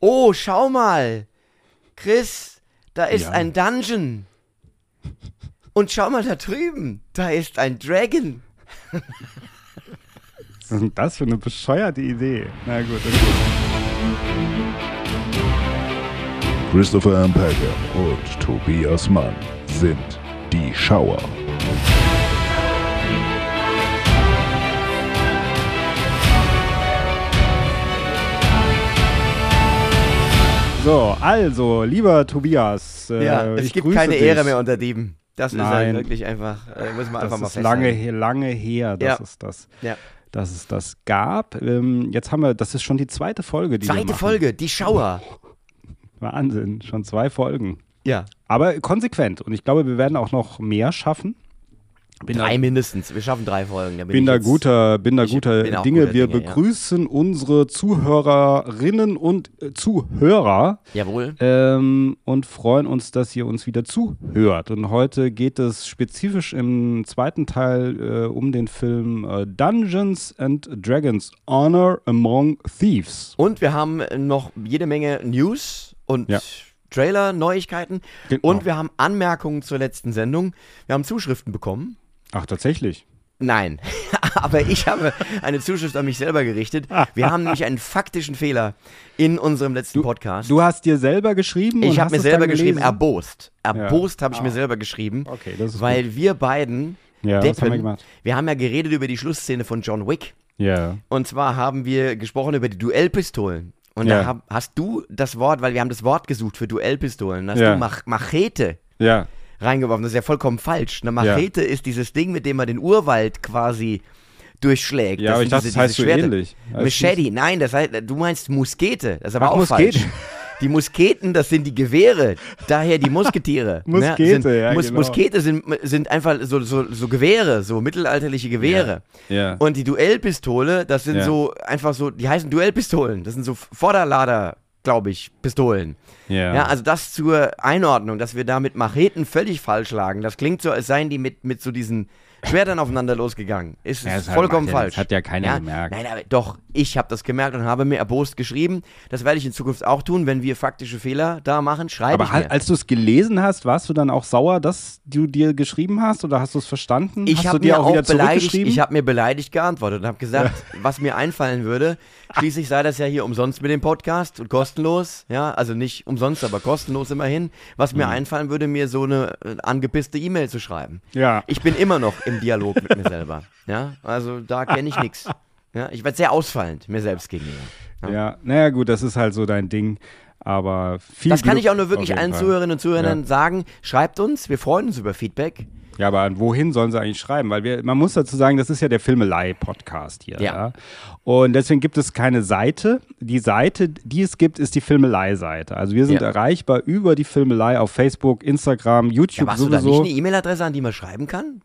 Oh, schau mal. Chris, da ist Ja. ein Dungeon. Und schau mal da drüben. Da ist ein Dragon. Was ist denn das für eine bescheuerte Idee? Na gut, okay. Christopher M. Peckham und Tobias Mann sind die Schauer. So, also, lieber Tobias. Äh, ja, es ich gibt keine dich. Ehre mehr unter Dieben. Das ist halt Nein. wirklich einfach, äh, muss man einfach Das mal ist festhalten. lange, he- lange her, dass Ja. es das, Ja. dass es das gab. Ähm, jetzt haben wir, das ist schon die zweite Folge, die Zweite. Folge, die Schauer. Wahnsinn, schon zwei Folgen. Ja. Aber konsequent. Und ich glaube, wir werden auch noch mehr schaffen. Bin Drei da, mindestens. Wir schaffen drei Folgen. Bin, bin da jetzt- guter, bin da ich guter bin Dinge. guter wir Dinge, ja. begrüßen unsere Zuhörerinnen und äh, Zuhörer Jawohl. ähm, und freuen uns, dass ihr uns wieder zuhört. Und heute geht es spezifisch im zweiten Teil äh, um den Film äh, Dungeons and Dragons Honor Among Thieves. Und wir haben noch jede Menge News und Ja. Trailer, Neuigkeiten. Genau. Und wir haben Anmerkungen zur letzten Sendung. Wir haben Zuschriften bekommen. Ach, tatsächlich. Nein, aber ich habe eine Zuschrift an mich selber gerichtet. Wir haben nämlich einen faktischen Fehler in unserem letzten Podcast. Du hast dir selber geschrieben? ich habe mir selber geschrieben, erbost. Erbost habe ich mir Ah. selber geschrieben, Okay, das ist weil wir beiden, Ja, Deppen, haben wir gemacht? wir haben ja geredet über die Schlussszene von John Wick. Ja. Und zwar haben wir gesprochen über die Duellpistolen. Und Ja. da hab, hast du das Wort, weil wir haben das Wort gesucht für Duellpistolen, hast Ja. du Mach Machete Ja. Reingeworfen. Das ist ja vollkommen falsch. Eine Machete ist dieses Ding, mit dem man den Urwald quasi durchschlägt. Ja, aber ich dachte, diese- das heißt so ähnlich. Heißt Machete, nein, das heißt, du meinst Muskete. Das ist aber Ach, auch Muskete. falsch. Die Musketen, das sind die Gewehre, daher die Musketiere. Muskete, sind, ja, Mus genau. Muskete sind, sind einfach so, so, so Gewehre, so mittelalterliche Gewehre. Ja. Und die Duellpistole, das sind Ja. so einfach so, die heißen Duellpistolen. Das sind so Vorderlader, glaube ich, Pistolen. Ja. Ja, also das zur Einordnung, dass wir da mit Macheten völlig falsch lagen. Das klingt so, als seien die mit, mit so diesen Schwertern aufeinander losgegangen. Ist Ja, ist halt- vollkommen ja falsch. nichts. Hat ja keiner gemerkt. Nein, aber doch, ich habe das gemerkt und habe mir erbost geschrieben. Das werde ich in Zukunft auch tun, wenn wir faktische Fehler da machen, schreibe aber ich halt, als du es gelesen hast, warst du dann auch sauer, dass du dir geschrieben hast oder hast du es verstanden? Ich habe mir auch wieder beleidigt, ich habe mir beleidigt geantwortet und habe gesagt, was mir einfallen würde. Schließlich sei das ja hier umsonst mit dem Podcast und kostenlos, ja, also nicht umsonst, aber kostenlos immerhin. Was Mhm. mir einfallen würde, mir so eine äh, angepisste E-Mail zu schreiben. ja. Ich bin immer noch im Dialog mit mir selber, ja, also da kenne ich nichts. Ja, ich werde sehr ausfallend mir selbst gegenüber. Ja. Ja, naja, gut, das ist halt so dein Ding. Aber viel Das kann Glück ich auch nur wirklich allen Fall. Zuhörerinnen und Zuhörern Ja. sagen. Schreibt uns, wir freuen uns über Feedback. Ja, aber an wohin sollen sie eigentlich schreiben? Weil wir, man muss dazu sagen, das ist ja der Filmelei-Podcast hier. Ja. Ja. Und deswegen gibt es keine Seite. Die Seite, die es gibt, ist die Filmelei-Seite. Also wir sind Ja. erreichbar über die Filmelei auf Facebook, Instagram, Ja, YouTube hast du da nicht sowieso. eine E-Mail-Adresse, an die man schreiben kann?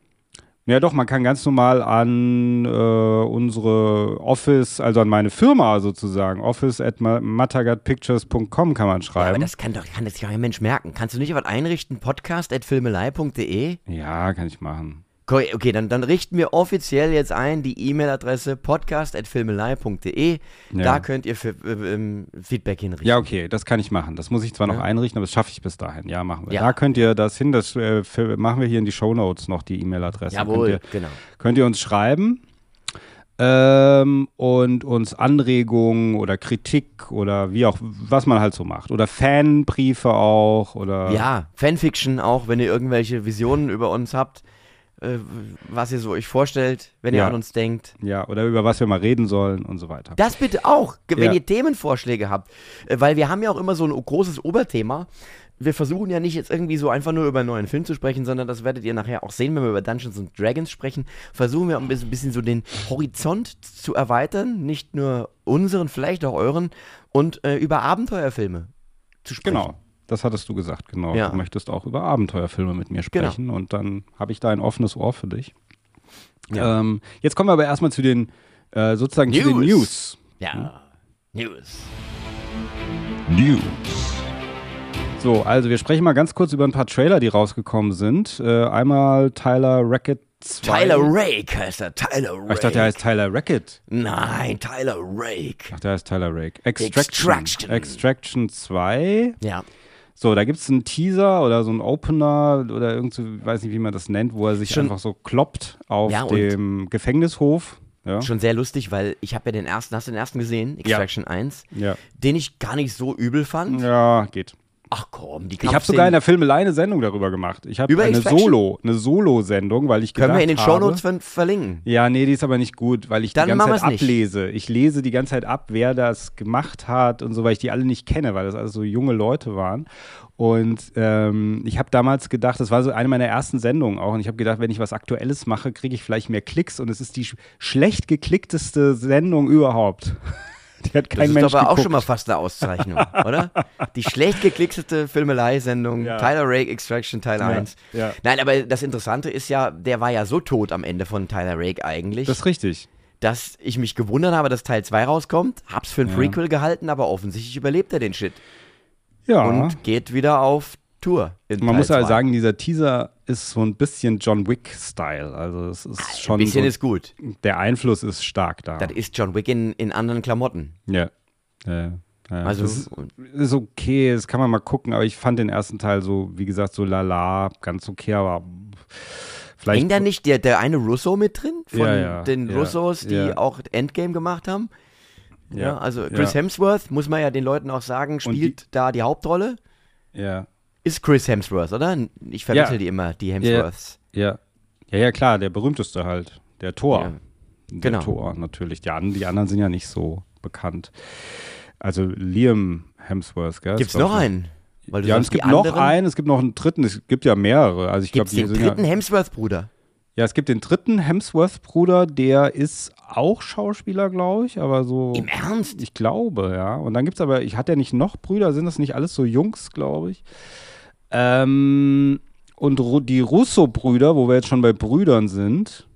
Ja, doch, man kann ganz normal an äh, unsere Office, also an meine Firma sozusagen, office at matagatpictures.com kann man Ja, aber schreiben. das kann doch kann das ja kein Mensch merken. Kannst du nicht was einrichten? Podcast.filmelei.de? Ja, kann ich machen. Okay, dann, dann richten wir offiziell jetzt ein die E-Mail-Adresse podcast.filmelei.de. Da Ja. könnt ihr für, äh, ähm, Feedback hinrichten. Ja, okay, das kann ich machen. Das muss ich zwar noch Ja. einrichten, aber das schaffe ich bis dahin. Ja, machen wir. Ja. Da könnt ihr das hin, das äh, für, machen wir hier in die Shownotes noch, die E-Mail-Adresse. Jawohl, Könnt ihr, genau. könnt ihr uns schreiben ähm, und uns Anregungen oder Kritik oder wie auch, was man halt so macht. Oder Fanbriefe auch oder Ja, Fanfiction auch, wenn ihr irgendwelche Visionen über uns habt, was ihr so euch vorstellt, wenn ihr Ja. an uns denkt. ja, oder über was wir mal reden sollen und so weiter. Das bitte auch, wenn Ja. ihr Themenvorschläge habt. Äh, Weil wir haben ja auch immer so ein großes Oberthema. Wir versuchen ja nicht jetzt irgendwie so einfach nur über einen neuen Film zu sprechen, sondern das werdet ihr nachher auch sehen, wenn wir über Dungeons and Dragons sprechen. Versuchen wir ein bisschen, bisschen so den Horizont zu erweitern, nicht nur unseren, vielleicht auch euren, und äh, über Abenteuerfilme zu sprechen. Genau. Das hattest du gesagt, genau. Ja. Du möchtest auch über Abenteuerfilme mit mir sprechen und dann habe ich da ein offenes Ohr für dich. Ja. Ähm, jetzt kommen wir aber erstmal zu den äh, sozusagen zu den News. News. Ja. News. News. So, also wir sprechen mal ganz kurz über ein paar Trailer, die rausgekommen sind. Äh, einmal Tyler Rackett 2. Tyler Rake heißt er. Tyler Rake. Ich dachte, der heißt Tyler Rackett. Nein, Tyler Rake. Ach, der heißt Tyler Rake. Extraction. Extraction. Extraction 2. Ja. So, da gibt es einen Teaser oder so einen Opener oder irgend so, ich weiß nicht, wie man das nennt, wo er sich Schon- einfach so kloppt auf Ja, dem Gefängnishof. Ja. Schon sehr lustig, weil ich habe ja den ersten, hast du den ersten gesehen? Extraction 1. Ja. Den ich gar nicht so übel fand. ja, geht. Ach komm, die Ich habe Kampfszenen sogar in der Filmelei eine Sendung darüber gemacht. Ich habe Über eine Extraction? Solo, eine Solo-Sendung, weil ich Können gedacht wir in den habe, Shownotes ver verlinken. Ja, nee, die ist aber nicht gut, weil ich Dann die ganze Zeit wir's nicht. ablese. Ich lese die ganze Zeit ab, wer das gemacht hat und so, weil ich die alle nicht kenne, weil das alles so junge Leute waren. Und ähm, ich habe damals gedacht, das war so eine meiner ersten Sendungen auch, und ich habe gedacht, wenn ich was Aktuelles mache, kriege ich vielleicht mehr Klicks und es ist die sch schlecht geklickteste Sendung überhaupt. Die hat Das kein ist Mensch aber auch geguckt. schon mal fast eine Auszeichnung, oder? Die schlecht geklickteste Filmelei-Sendung, Ja. Tyler Rake Extraction Teil Ja, 1. ja. Nein, aber das Interessante ist ja, der war ja so tot am Ende von Tyler Rake eigentlich, Das ist richtig. dass ich mich gewundert habe, dass Teil 2 rauskommt. Hab's für ein. Prequel gehalten, aber offensichtlich überlebt er den Shit. Ja. Und geht wieder auf Tour. Man Teil muss 2. sagen, dieser Teaser ist so ein bisschen John Wick-Style. Also es ist schon ein bisschen so, ist gut. der Einfluss ist stark da. Das ist John Wick in, in anderen Klamotten. Ja. ja. ja. Also, das ist, ist okay, das kann man mal gucken, aber ich fand den ersten Teil so, wie gesagt, so lala, ganz okay, aber vielleicht. hängt da nicht der, der eine Russo mit drin? Von Ja, den Russos, die auch Endgame gemacht haben? Ja, also Chris Hemsworth, muss man ja den Leuten auch sagen, spielt da die Hauptrolle. Ja, Ist Chris Hemsworth, oder? Ich verwechsel Ja. die immer, die Hemsworths. ja. Ja, ja, klar, der berühmteste halt. Der Tor. Ja. Der Genau. Tor, natürlich. Die, die anderen sind ja nicht so bekannt. Also Liam Hemsworth, gell? Gibt's ist, glaub noch einen? Weil Ja, es gibt noch anderen- einen, es gibt noch einen dritten, es gibt ja mehrere. Also ich glaube, den dritten Hemsworth-Bruder? Ja, es gibt den dritten Hemsworth-Bruder, der ist auch Schauspieler, glaube ich, aber so. Im Ernst? Ich glaube, ja. Und dann gibt es aber, ich hatte ja nicht noch Brüder, sind das nicht alles so Jungs, glaube ich. Ähm, und Ru die Russo-Brüder, wo wir jetzt schon bei Brüdern sind.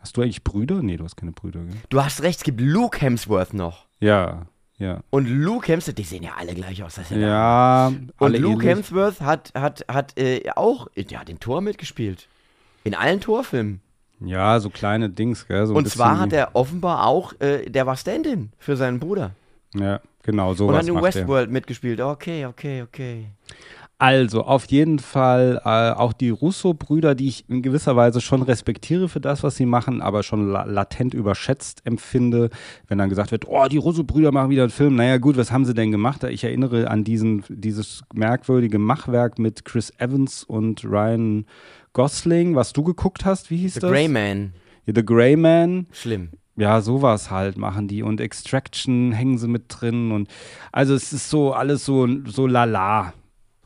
Hast du eigentlich Brüder? Nee, du hast keine Brüder, gell? Du hast recht, es gibt Luke Hemsworth noch. Ja, ja. Und Luke Hemsworth, die sehen ja alle gleich aus. Das ist ja Ja, Und Luke ähnlich. Hemsworth hat, hat, hat äh, auch ja, den Tor mitgespielt. In allen Torfilmen. Ja, so kleine Dings, gell? So Und zwar hat er offenbar auch, äh, der war Stand-in für seinen Bruder. Ja, genau, Und sowas hat in er. Westworld mitgespielt. Okay, okay, okay. Also, auf jeden Fall äh, auch die Russo-Brüder, die ich in gewisser Weise schon respektiere für das, was sie machen, aber schon la latent überschätzt empfinde, wenn dann gesagt wird, oh, die Russo-Brüder machen wieder einen Film. Naja, gut, was haben sie denn gemacht? Ich erinnere an diesen, dieses merkwürdige Machwerk mit Chris Evans und Ryan Gosling, was du geguckt hast. Wie hieß The das? Grey Man. Ja, The Grey Man. Schlimm. Ja, sowas halt machen die und Extraction hängen sie mit drin und also es ist so alles so so lala.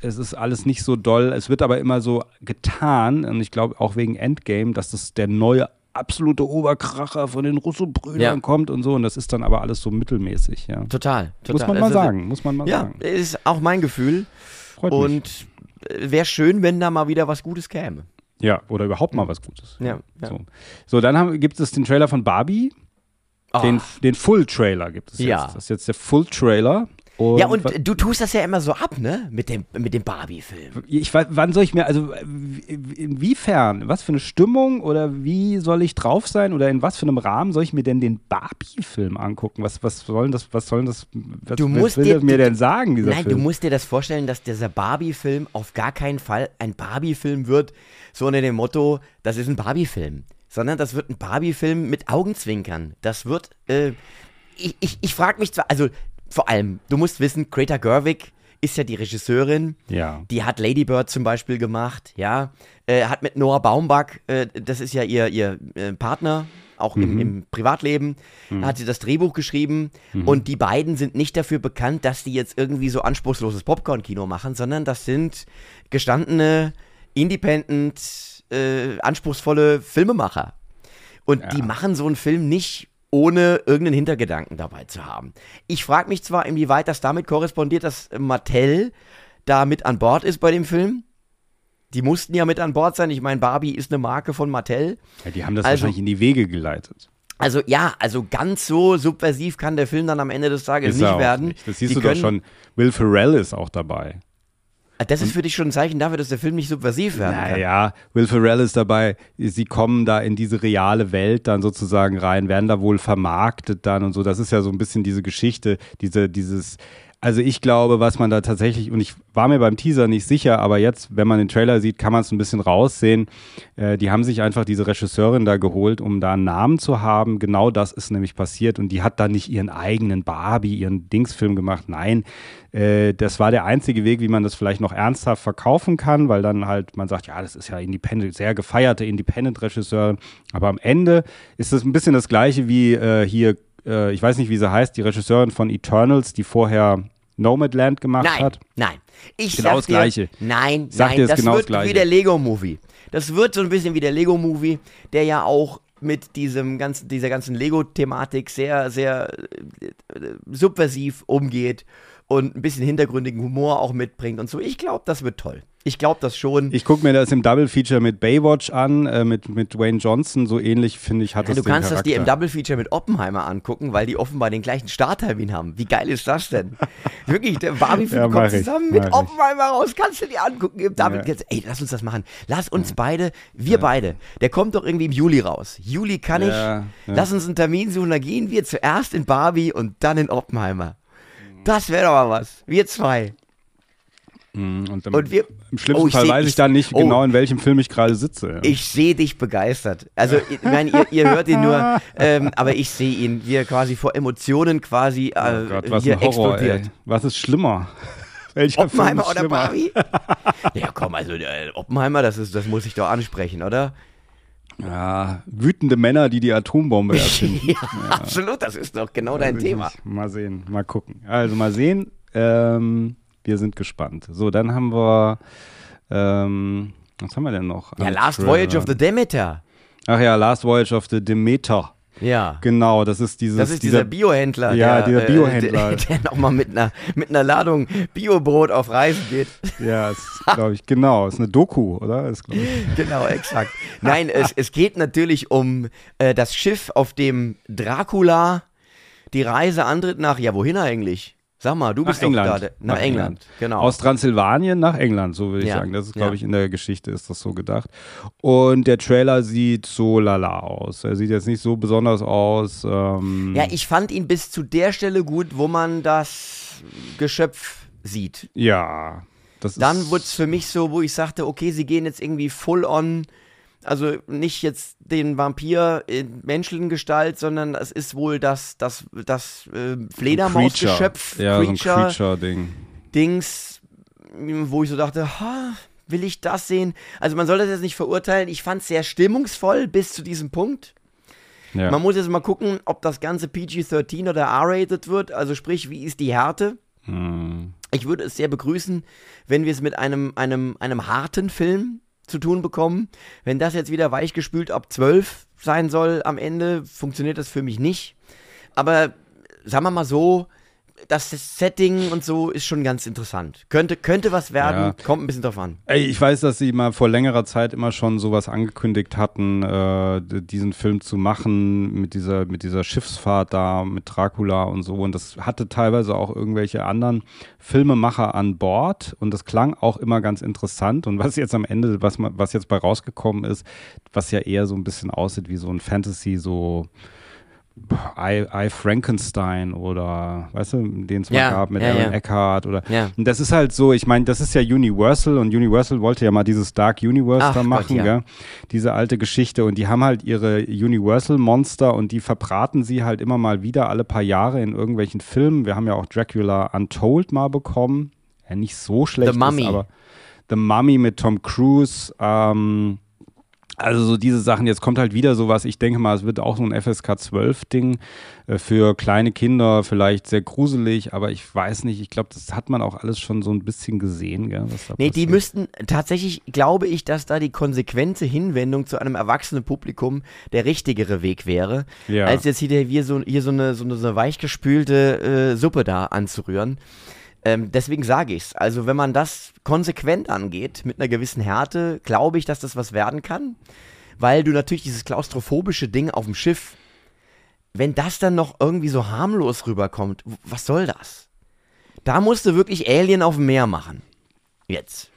Es ist alles nicht so doll. Es wird aber immer so getan und ich glaube auch wegen Endgame, dass das der neue absolute Oberkracher von den Russo-Brüdern Ja. kommt und so und das ist dann aber alles so mittelmäßig, ja. Total, total. Muss man mal Also, sagen, muss man mal Ja, sagen. ist auch mein Gefühl. Freut mich. Und wäre schön, wenn da mal wieder was Gutes käme. Ja, oder überhaupt mal was Gutes. Ja, ja. So, so dann gibt es den Trailer von Barbie, Ah. den, den Full-Trailer gibt es Ja. jetzt. Das ist jetzt der Full-Trailer. Ja, und du tust das ja immer so ab, ne? Mit dem, mit dem Barbie-Film. Ich, wann soll ich mir, also inwiefern, was für eine Stimmung oder wie soll ich drauf sein oder in was für einem Rahmen soll ich mir denn den Barbie-Film angucken? Was, was soll denn das, was soll denn das, was Du musst will dir- das mir denn sagen, dieser Nein, Film? du musst dir das vorstellen, dass dieser Barbie-Film auf gar keinen Fall ein Barbie-Film wird, so unter dem Motto, das ist ein Barbie-Film. Sondern das wird ein Barbie-Film mit Augenzwinkern. Das wird, äh, ich, ich, ich frage mich zwar, also vor allem, du musst wissen, Greta Gerwig ist ja die Regisseurin. ja. Die hat Lady Bird zum Beispiel gemacht, ja. Äh, hat mit Noah Baumbach, äh, das ist ja ihr, ihr äh, Partner, auch im, im Privatleben, hat sie das Drehbuch geschrieben. Und die beiden sind nicht dafür bekannt, dass die jetzt irgendwie so anspruchsloses Popcorn-Kino machen, sondern das sind gestandene, independent, äh, anspruchsvolle Filmemacher. Und die machen so einen Film nicht ohne irgendeinen Hintergedanken dabei zu haben. Ich frage mich zwar, inwieweit das damit korrespondiert, dass Mattel da mit an Bord ist bei dem Film. Die mussten ja mit an Bord sein. Ich meine, Barbie ist eine Marke von Mattel. ja, die haben das Also- wahrscheinlich in die Wege geleitet. Also ja, also ganz so subversiv kann der Film dann am Ende des Tages Ist nicht werden. nicht. Das siehst Die du doch können- schon. Will Ferrell ist auch dabei. Ah, Das ist für dich schon ein Zeichen dafür, dass der Film nicht subversiv werden kann. Naja, Will Ferrell ist dabei, sie kommen da in diese reale Welt dann sozusagen rein, werden da wohl vermarktet dann und so. Das ist ja so ein bisschen diese Geschichte, diese, dieses, also ich glaube, was man da tatsächlich, und ich war mir beim Teaser nicht sicher, aber jetzt, wenn man den Trailer sieht, kann man es ein bisschen raussehen. Äh, die haben sich einfach diese Regisseurin da geholt, um da einen Namen zu haben. Genau das ist nämlich passiert und die hat da nicht ihren eigenen Barbie, ihren Dingsfilm gemacht. Nein, äh, das war der einzige Weg, wie man das vielleicht noch ernsthaft verkaufen kann, weil dann halt man sagt, ja, das ist ja Independent, sehr gefeierte Independent-Regisseurin. Aber am Ende ist es ein bisschen das gleiche wie äh, hier, äh, ich weiß nicht, wie sie heißt, die Regisseurin von Eternals, die vorher Nomadland gemacht Nein, hat. nein. Ich Genau das dir, Gleiche. Nein, Sag nein, dir das das genau das wird Gleiche. wie der Lego-Movie. Das wird so ein bisschen wie der Lego-Movie, der ja auch mit diesem ganzen, dieser ganzen Lego-Thematik sehr, sehr äh, subversiv umgeht und ein bisschen hintergründigen Humor auch mitbringt und so. Ich glaube, das wird toll. Ich glaube das schon. Ich gucke mir das im Double Feature mit Baywatch an, äh, mit, mit Dwayne Johnson. So ähnlich finde ich, hat Ja, das du kannst das dir im Charakter. Double Feature mit Oppenheimer angucken, weil die offenbar den gleichen Starttermin haben. Wie geil ist das denn? Wirklich, der Barbie-Film Ja, kommt ich, zusammen mach mit ich. Oppenheimer raus. Kannst du dir angucken im Double. Ja. Ey, lass uns das machen. Lass uns beide, wir beide. Der kommt doch irgendwie im Juli raus. Juli kann ich. Ja, ja. Lass uns einen Termin suchen. Da gehen wir zuerst in Barbie und dann in Oppenheimer. Das wäre doch mal was. Wir zwei. Mhm, Und, im, Und wir- im schlimmsten Oh, Fall seh- weiß ich, ich- dann nicht oh. genau, in welchem Film ich gerade sitze. ja. Ich sehe dich begeistert. Also, ich meine, ihr, ihr hört ihn nur, ähm, aber ich sehe ihn, wie er quasi vor Emotionen quasi äh, oh Gott, was hier ein Horror, explodiert. ey. Was ist schlimmer? Welcher Oppenheimer oder? Barbie? ja, komm, also äh, Oppenheimer, das, ist, das muss ich doch ansprechen, oder? Ja, wütende Männer, die die Atombombe erfinden. Ja, absolut, das ist doch genau dein Weiß ich Thema. Mal sehen, mal gucken. Also mal sehen. Ähm, wir sind gespannt. So, dann haben wir. Ähm, was haben wir denn noch? Ja, Last Trailern? Voyage of the Demeter. Ach ja, Last Voyage of the Demeter. Ja. Genau, das ist dieses. Das ist dieser, Biohändler. Ja, der, dieser Biohändler. Der, der nochmal mit einer, mit einer Ladung Biobrot auf Reisen geht. Ja, glaube ich, genau. Ist eine Doku, oder? Ist, Genau, exakt. Nein, es, es geht natürlich um äh, das Schiff, auf dem Dracula die Reise antritt nach, ja, wohin eigentlich? Sag mal, du bist doch England. da. Nach, Nach England, England. genau. Aus Transsilvanien nach England, so will ich Ja, sagen. Das ist, ja. glaube ich, in der Geschichte ist das so gedacht. Und der Trailer sieht so lala aus. Er sieht jetzt nicht so besonders aus. Ähm, ja, ich fand ihn bis zu der Stelle gut, wo man das Geschöpf sieht. ja. Dann wurde es für mich so, wo ich sagte, okay, sie gehen jetzt irgendwie full on, also nicht jetzt den Vampir in menschlichen Gestalt, sondern es ist wohl das, das, das äh, Fledermausgeschöpf, Ja, so ein Creature, Creature-Ding. Dings, wo ich so dachte, ha, will ich das sehen? Also man soll das jetzt nicht verurteilen. Ich fand es sehr stimmungsvoll bis zu diesem Punkt. Ja. Man muss jetzt mal gucken, ob das Ganze PG-13 oder R-rated wird. Also sprich, wie ist die Härte? Hm. Ich würde es sehr begrüßen, wenn wir es mit einem, einem, einem harten Film zu tun bekommen. Wenn das jetzt wieder weichgespült ab 12 sein soll am Ende, funktioniert das für mich nicht. Aber sagen wir mal so, das Setting und so ist schon ganz interessant. Könnte, könnte was werden, Ja. kommt ein bisschen drauf an. Ey, ich weiß, dass sie mal vor längerer Zeit immer schon sowas angekündigt hatten, äh, diesen Film zu machen mit dieser, mit dieser Schiffsfahrt da, mit Dracula und so. Und das hatte teilweise auch irgendwelche anderen Filmemacher an Bord. Und das klang auch immer ganz interessant. Und was jetzt am Ende, was, was jetzt bei rausgekommen ist, was ja eher so ein bisschen aussieht wie so ein Fantasy, so I, I Frankenstein oder, weißt du, den es mal Ja, gab mit ja, Aaron ja. Eckhart oder Ja. und das ist halt so, ich meine, das ist ja Universal und Universal wollte ja mal dieses Dark Universe Ach da Gott, machen, ja. gell? diese alte Geschichte und die haben halt ihre Universal Monster und die verbraten sie halt immer mal wieder alle paar Jahre in irgendwelchen Filmen. Wir haben ja auch Dracula Untold mal bekommen, ja nicht so schlecht, The Mummy. ist, aber The Mummy mit Tom Cruise, ähm, also so diese Sachen, jetzt kommt halt wieder sowas, ich denke mal, es wird auch so ein FSK 12 Ding äh, für kleine Kinder, vielleicht sehr gruselig, aber ich weiß nicht, ich glaube, das hat man auch alles schon so ein bisschen gesehen, gell, was Nee, die passiert. müssten, tatsächlich glaube ich, dass da die konsequente Hinwendung zu einem erwachsenen Publikum der richtigere Weg wäre, Ja. als jetzt hier, hier, so, hier so, eine, so, eine, so eine weichgespülte äh, Suppe da anzurühren. Ähm, deswegen sage ich's. Also, wenn man das konsequent angeht, mit einer gewissen Härte, glaube ich, dass das was werden kann. Weil du natürlich dieses klaustrophobische Ding auf dem Schiff, wenn das dann noch irgendwie so harmlos rüberkommt, was soll das? Da musst du wirklich Alien auf dem Meer machen. Jetzt.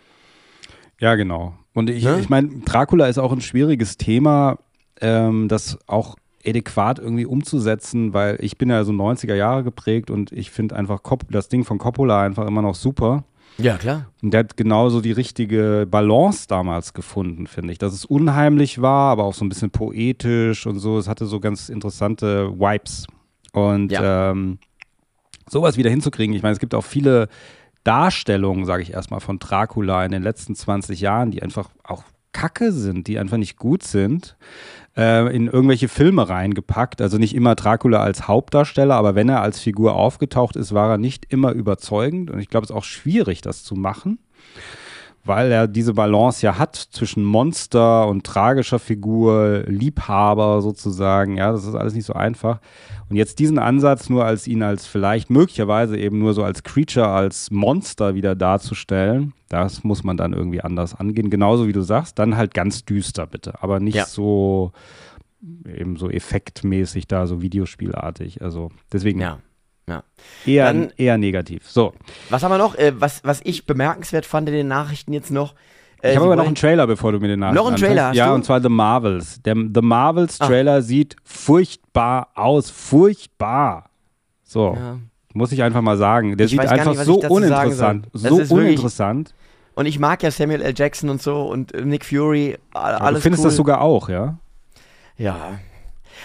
Ja, genau. Und ich, Ne? ich meine, Dracula ist auch ein schwieriges Thema, ähm, das auch adäquat irgendwie umzusetzen, weil ich bin ja so 90er Jahre geprägt und ich finde einfach Cop das Ding von Coppola einfach immer noch super. Ja, klar. Und der hat genauso die richtige Balance damals gefunden, finde ich. Dass es unheimlich war, aber auch so ein bisschen poetisch und so. Es hatte so ganz interessante Vibes. Und Ja. ähm, sowas wieder hinzukriegen. Ich meine, es gibt auch viele Darstellungen, sage ich erstmal, von Dracula in den letzten 20 Jahren, die einfach auch kacke sind, die einfach nicht gut sind, äh, in irgendwelche Filme reingepackt. Also nicht immer Dracula als Hauptdarsteller, aber wenn er als Figur aufgetaucht ist, war er nicht immer überzeugend. Und ich glaube, es ist auch schwierig, das zu machen, weil er diese Balance ja hat zwischen Monster und tragischer Figur, Liebhaber sozusagen. Ja, das ist alles nicht so einfach. Und jetzt diesen Ansatz nur als ihn als vielleicht möglicherweise eben nur so als Creature, als Monster wieder darzustellen, das muss man dann irgendwie anders angehen. Genauso wie du sagst, dann halt ganz düster bitte, aber nicht Ja. so eben so effektmäßig da, so Videospielartig. Also deswegen Ja. Ja. eher, Dann- eher negativ. So, Was haben wir noch? Äh, was, was ich bemerkenswert fand in den Nachrichten jetzt noch. Äh, ich habe aber noch einen Trailer, bevor du mir den Nachrichten Noch einen Trailer, Ja, du? und zwar The Marvels. Der The Marvels Ah. Trailer sieht furchtbar aus. Furchtbar. So, Ja. muss ich einfach mal sagen. Der Ich sieht einfach nicht, so uninteressant. So uninteressant. Und ich mag ja Samuel L. Jackson und so und Nick Fury. Aber Alles du findest cool. das sogar auch, ja? Ja.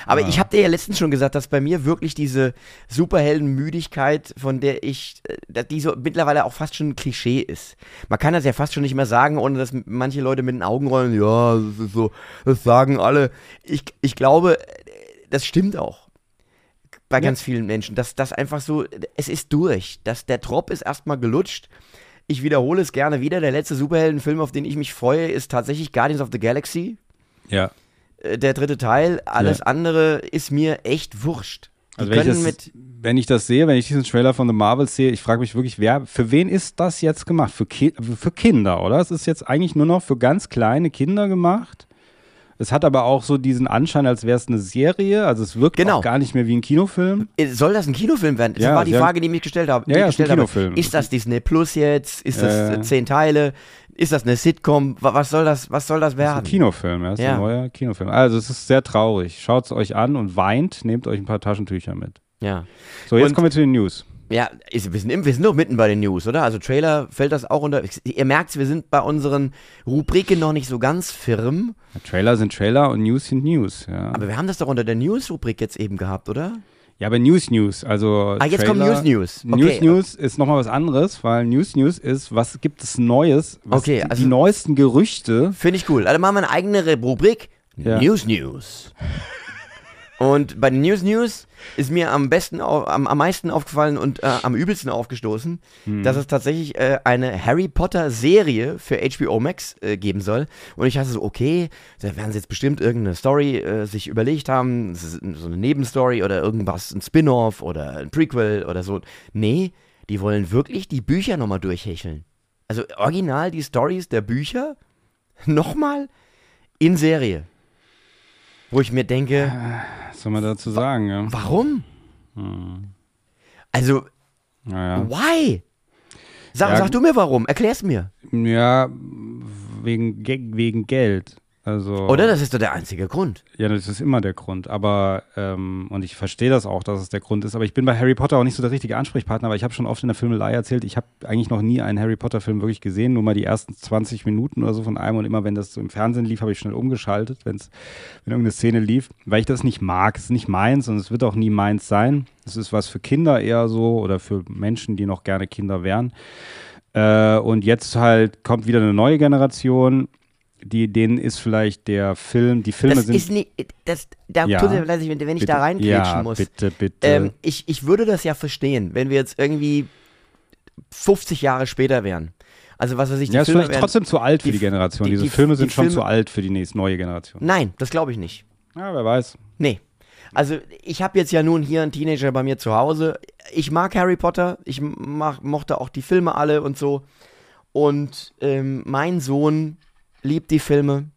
Aber Ah. ich habe dir ja letztens schon gesagt, dass bei mir wirklich diese Superheldenmüdigkeit, von der ich, äh, die so mittlerweile auch fast schon ein Klischee ist. Man kann das ja fast schon nicht mehr sagen, ohne dass manche Leute mit den Augen rollen, ja, das ist so, das sagen alle. Ich, ich glaube, das stimmt auch. Bei Ja. ganz vielen Menschen, dass das einfach so, es ist durch. dass der Trop ist erstmal gelutscht. Ich wiederhole es gerne wieder. Der letzte Superheldenfilm, auf den ich mich freue, ist tatsächlich Guardians of the Galaxy Ja. Äh, der dritte Teil. Alles Ja. andere ist mir echt wurscht. Die Also wenn ich, das, wenn ich das sehe, wenn ich diesen Trailer von The Marvels sehe, ich frage mich wirklich, wer, für wen ist das jetzt gemacht? Für, Ki für Kinder, oder? Es ist jetzt eigentlich nur noch für ganz kleine Kinder gemacht. Es hat aber auch so diesen Anschein, als wäre es eine Serie. Also es wirkt Genau. auch gar nicht mehr wie ein Kinofilm. Äh, Soll das ein Kinofilm werden? Das Ja, war die Frage, die mich gestellt habe. Ja, ja, ich ist ein gestellt habe. Kinofilm. Ist das Disney Plus jetzt? Ist das Äh. zehn Teile? Ist das eine Sitcom? Wa- Was soll das, was soll das Das ist ein werden? Kinofilm, ja. Das ist Ja. ein neuer Kinofilm. Also es ist sehr traurig. Schaut es euch an und weint, nehmt euch ein paar Taschentücher mit. Ja. So, jetzt Und- kommen wir zu den News. Ja, ist, wir, sind, wir sind doch mitten bei den News, oder? Also Trailer fällt das auch unter. Ihr merkt, wir sind bei unseren Rubriken noch nicht so ganz firm. Ja, Trailer sind Trailer und News sind News. Ja, Aber wir haben das doch unter der News-Rubrik jetzt eben gehabt, oder? ja aber News News. Also Ah, jetzt Trailer- News News. News Okay. News ist nochmal was anderes, weil News News ist, was gibt es Neues? Was Okay, die, also- die neuesten Gerüchte. Finde ich cool. Also machen wir eine eigene Rubrik. Ja. News News. Und bei den News News ist mir am besten, au- am, am meisten aufgefallen und äh, am übelsten aufgestoßen, Hm. dass es tatsächlich äh, eine Harry Potter Serie für HBO Max äh, geben soll. Und ich dachte so, okay, da werden sie jetzt bestimmt irgendeine Story äh, sich überlegt haben, so eine Nebenstory oder irgendwas, ein Spin-off oder ein Prequel oder so. Nee, die wollen wirklich die Bücher nochmal durchhecheln. Also original die Stories der Bücher nochmal in Serie. Wo ich mir denke, Was soll man dazu sagen? Ja? warum? Hm. Also, Naja. why? Sag, Ja, sag du mir warum, erklär's mir. ja, wegen, Ge- wegen Geld. Also, Oder? Das ist doch der einzige Grund. Ja, das ist immer der Grund. Aber, ähm, und ich verstehe das auch, dass es der Grund ist. Aber ich bin bei Harry Potter auch nicht so der richtige Ansprechpartner, aber ich habe schon oft in der Filmelei erzählt, ich habe eigentlich noch nie einen Harry Potter-Film wirklich gesehen, nur mal die ersten 20 Minuten oder so von einem. Und immer, wenn das so im Fernsehen lief, habe ich schnell umgeschaltet, wenn's, wenn irgendeine Szene lief, weil ich das nicht mag. Es ist nicht meins und es wird auch nie meins sein. Es ist was für Kinder eher so oder für Menschen, die noch gerne Kinder wären. Äh, und jetzt halt kommt wieder eine neue Generation. Die, denen ist vielleicht der Film, die Filme Das sind. ist nicht, das, da Ja. tut mir leid, wenn, wenn ich da reingrätschen ja, muss. bitte, bitte. Ähm, ich, ich würde das ja verstehen, wenn wir jetzt irgendwie 50 Jahre später wären. Also was weiß ich, die ja, ist vielleicht wären, trotzdem zu alt für die- die, Generation. die- Diese die- Filme sind schon Filme- zu alt für die nächste neue Generation. Nein, das glaube ich nicht. Ja, wer weiß. Nee. Also ich habe jetzt ja nun hier einen Teenager bei mir zu Hause. Ich mag Harry Potter. Ich mach, mochte auch die Filme alle und so. Und ähm, mein Sohn liebt die Filme.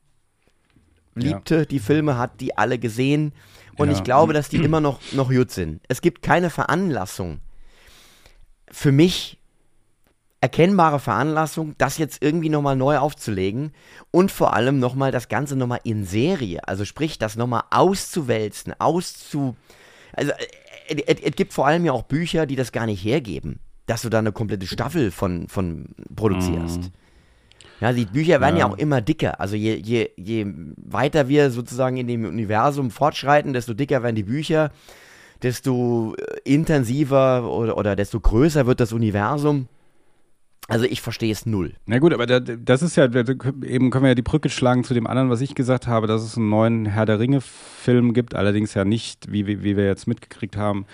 Liebte die Filme, hat die alle gesehen. Und Ja. ich glaube, dass die immer noch, noch gut sind. Es gibt keine Veranlassung für mich erkennbare Veranlassung, das jetzt irgendwie nochmal neu aufzulegen und vor allem nochmal das Ganze nochmal in Serie, also sprich, das nochmal auszuwälzen, auszu... Also äh, es, es gibt vor allem ja auch Bücher, die das gar nicht hergeben, dass du da eine komplette Staffel von, von produzierst. Mhm. Ja, die Bücher werden ja. Ja. auch immer dicker. Also je, je, je weiter wir sozusagen in dem Universum fortschreiten, desto dicker werden die Bücher, desto äh, intensiver oder, oder desto größer wird das Universum. Also ich verstehe es null. Na gut, aber da, das ist ja, eben können wir ja die Brücke schlagen zu dem anderen, was ich gesagt habe, dass es einen neuen Herr der Ringe-Film gibt, allerdings ja nicht, wie, wie wir jetzt mitgekriegt haben,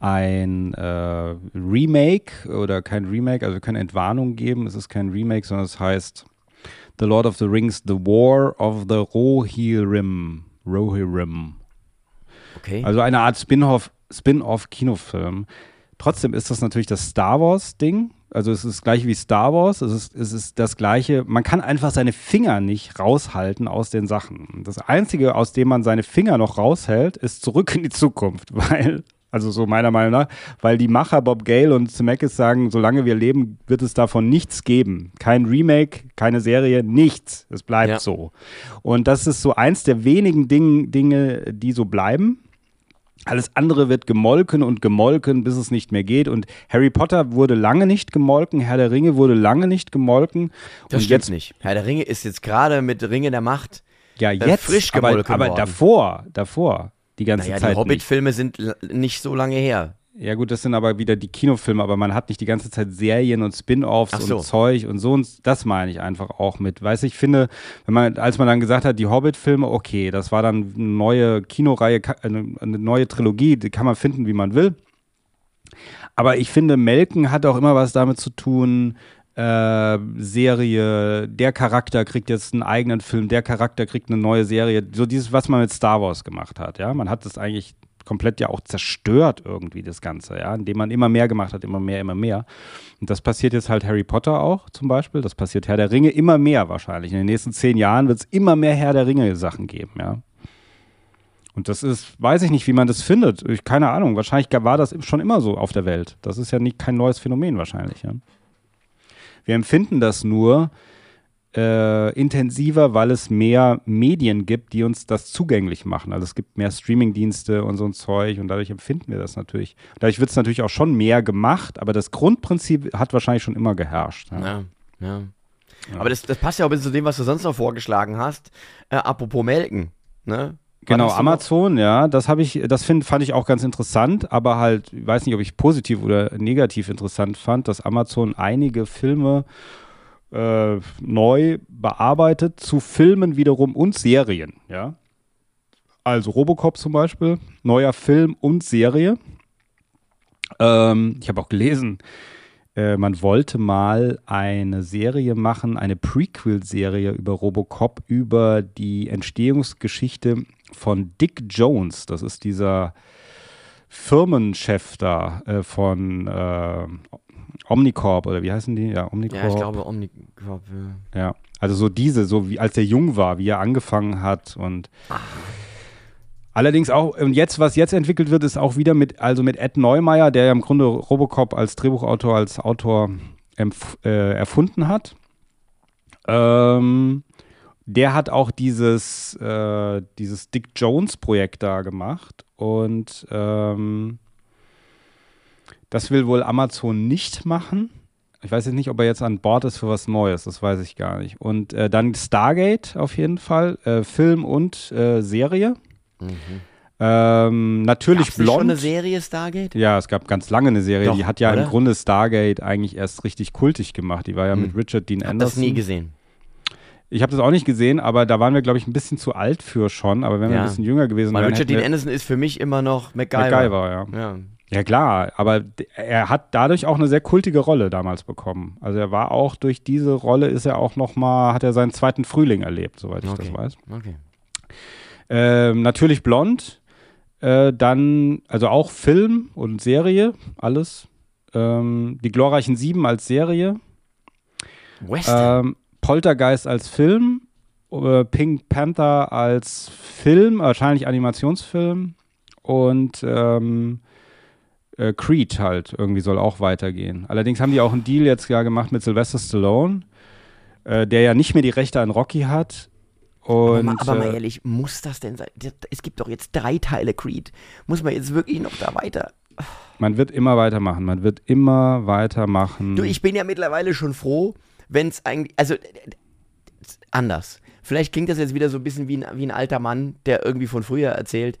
ein äh, Remake oder kein Remake, also wir können Entwarnung geben, es ist kein Remake, sondern es heißt The Lord of the Rings, The War of the Rohirrim. Rohirrim. Okay. Also eine Art Spin-off Spin-off-Kinofilm. Trotzdem ist das natürlich das Star Wars-Ding. Also es ist gleich wie Star Wars. Es ist, es ist das gleiche. Man kann einfach seine Finger nicht raushalten aus den Sachen. Das Einzige, aus dem man seine Finger noch raushält, ist zurück in die Zukunft. Weil, also so meiner Meinung nach, weil die Macher Bob Gale und Zemeckis sagen, solange wir leben, wird es davon nichts geben. Kein Remake, keine Serie, nichts. Es bleibt Ja. so. Und das ist so eins der wenigen Ding, Dinge, die so bleiben. Alles andere wird gemolken und gemolken, bis es nicht mehr geht. Und Harry Potter wurde lange nicht gemolken, Herr der Ringe wurde lange nicht gemolken. das und stimmt jetzt, nicht. Herr der Ringe ist jetzt gerade mit Ringe der Macht. ja, äh, jetzt, frisch aber, gemolken aber worden. davor, davor, die ganze Naja, Zeit. die. Hobbit-Filme sind nicht so lange her. Ja gut, das sind aber wieder die Kinofilme, aber man hat nicht die ganze Zeit Serien und Spin-offs so. und Zeug und so und das meine ich einfach auch mit. Weiß ich finde, wenn man als man dann gesagt hat, die Hobbit-Filme, okay, das war dann eine neue Kinoreihe, eine neue Trilogie, die kann man finden, wie man will. Aber ich finde, Melken hat auch immer was damit zu tun, äh, Serie, der Charakter kriegt jetzt einen eigenen Film, der Charakter kriegt eine neue Serie. So dieses, was man mit Star Wars gemacht hat, ja. Man hat das eigentlich komplett ja auch zerstört irgendwie, das Ganze, ja, indem man immer mehr gemacht hat, immer mehr, immer mehr. Und das passiert jetzt halt Harry Potter auch zum Beispiel, das passiert Herr der Ringe immer mehr wahrscheinlich. In den nächsten zehn Jahren wird es immer mehr Herr der Ringe-Sachen geben, ja. Und das ist, weiß ich nicht, wie man das findet. Ich, keine Ahnung. Wahrscheinlich war das schon immer so auf der Welt. Das ist ja nicht kein neues Phänomen wahrscheinlich. Ja. Wir empfinden das nur äh, intensiver, weil es mehr Medien gibt, die uns das zugänglich machen. Also es gibt mehr Streamingdienste und so ein Zeug und dadurch empfinden wir das natürlich. Dadurch wird es natürlich auch schon mehr gemacht, aber das Grundprinzip hat wahrscheinlich schon immer geherrscht. Ja. Ja, ja. Aber das, das passt ja auch ein bisschen zu dem, was du sonst noch vorgeschlagen hast. Äh, apropos Melken, ne? Genau, Amazon, ja, das habe ich, das find, fand ich auch ganz interessant, aber halt, ich weiß nicht, ob ich positiv oder negativ interessant fand, dass Amazon einige Filme äh, neu bearbeitet zu Filmen wiederum und Serien, ja. Also Robocop zum Beispiel, neuer Film und Serie. Ähm, ich habe auch gelesen, äh, man wollte mal eine Serie machen, eine Prequel-Serie über Robocop, über die Entstehungsgeschichte von Dick Jones. Das ist dieser Firmenchef da äh, von äh, Omnicorp oder wie heißen die? Ja, Omnicorp. Ja, ich glaube Omnicorp. Ja. Ja, also so diese, so wie als er jung war, wie er angefangen hat und allerdings auch und jetzt was jetzt entwickelt wird, ist auch wieder mit also mit Ed Neumeier, der ja im Grunde Robocop als Drehbuchautor als Autor äh, erfunden hat. Ähm, der hat auch dieses äh, dieses Dick Jones Projekt da gemacht und ähm, das will wohl Amazon nicht machen. Ich weiß jetzt nicht, ob er jetzt an Bord ist für was Neues, das weiß ich gar nicht. Und äh, dann Stargate auf jeden Fall, äh, Film und äh, Serie. Ähm, natürlich Gab's Blond. schon eine Serie Stargate? Ja, es gab ganz lange eine Serie, Doch, die hat ja oder? im Grunde Stargate eigentlich erst richtig kultig gemacht. Die war ja Hm. mit Richard Dean Hab Anderson. das nie gesehen. Ich habe das auch nicht gesehen, aber da waren wir, glaube ich, ein bisschen zu alt für schon. Aber wenn wir Ja. ein bisschen jünger gewesen Weil wären, Richard Dean wir- Anderson ist für mich immer noch MacGyver. MacGyver, ja. Ja. Ja, klar, aber er hat dadurch auch eine sehr kultige Rolle damals bekommen. Also er war auch durch diese Rolle ist er auch noch mal, hat er seinen zweiten Frühling erlebt, soweit ich das Okay. weiß. Okay. Ähm, natürlich blond, äh, dann also auch Film und Serie, alles. Ähm, die glorreichen Sieben als Serie, Western. ähm, Poltergeist als Film, äh, Pink Panther als Film, wahrscheinlich Animationsfilm und ähm, äh, Creed halt irgendwie soll auch weitergehen. Allerdings haben die auch einen Deal jetzt ja gemacht mit Sylvester Stallone, äh, der ja nicht mehr die Rechte an Rocky hat. Aber, Und, mal, aber mal äh, ehrlich, muss das denn sein? Es gibt doch jetzt drei Teile Creed. Muss man jetzt wirklich noch da weiter? man wird immer weitermachen. Man wird immer weitermachen. Du, ich bin ja mittlerweile schon froh, wenn es eigentlich, also äh, äh, anders. Vielleicht klingt das jetzt wieder so ein bisschen wie ein, wie ein alter Mann, der irgendwie von früher erzählt.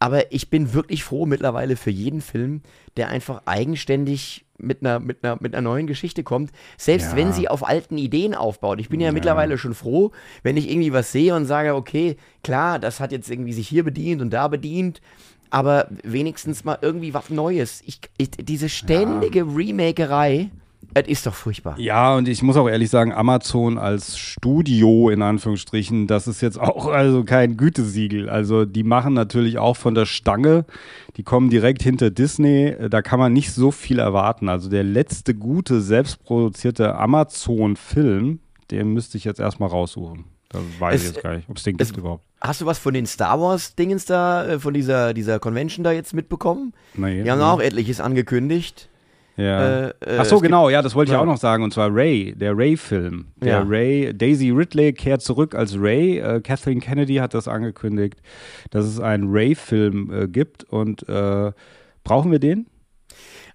Aber ich bin wirklich froh mittlerweile für jeden Film, der einfach eigenständig mit einer, mit einer, mit einer neuen Geschichte kommt, selbst Ja. wenn sie auf alten Ideen aufbaut. Ich bin ja, Ja. mittlerweile schon froh, wenn ich irgendwie was sehe und sage, okay, klar, das hat jetzt irgendwie sich hier bedient und da bedient, aber wenigstens mal irgendwie was Neues. Ich, ich, diese ständige Remakerei, es ist doch furchtbar. Ja, und ich muss auch ehrlich sagen, Amazon als Studio in Anführungsstrichen, das ist jetzt auch also kein Gütesiegel. Also die machen natürlich auch von der Stange, die kommen direkt hinter Disney, da kann man nicht so viel erwarten. Also der letzte gute, selbstproduzierte Amazon-Film, den müsste ich jetzt erstmal raussuchen. Da weiß Es- ich jetzt gar nicht, ob es den es- gibt überhaupt. Hast du was von den Star Wars-Dingens da, äh, von dieser, dieser Convention da jetzt mitbekommen? Nee, Die haben nee. auch etliches angekündigt. Ja. Äh, äh, Ach so, genau, ja, das wollte ich Ja. auch noch sagen, und zwar Ray, der Ray-Film. Der Ja. Ray, Daisy Ridley kehrt zurück als Ray. Äh, Kathleen Kennedy hat das angekündigt, dass es einen Ray-Film äh, gibt. Und äh, brauchen wir den?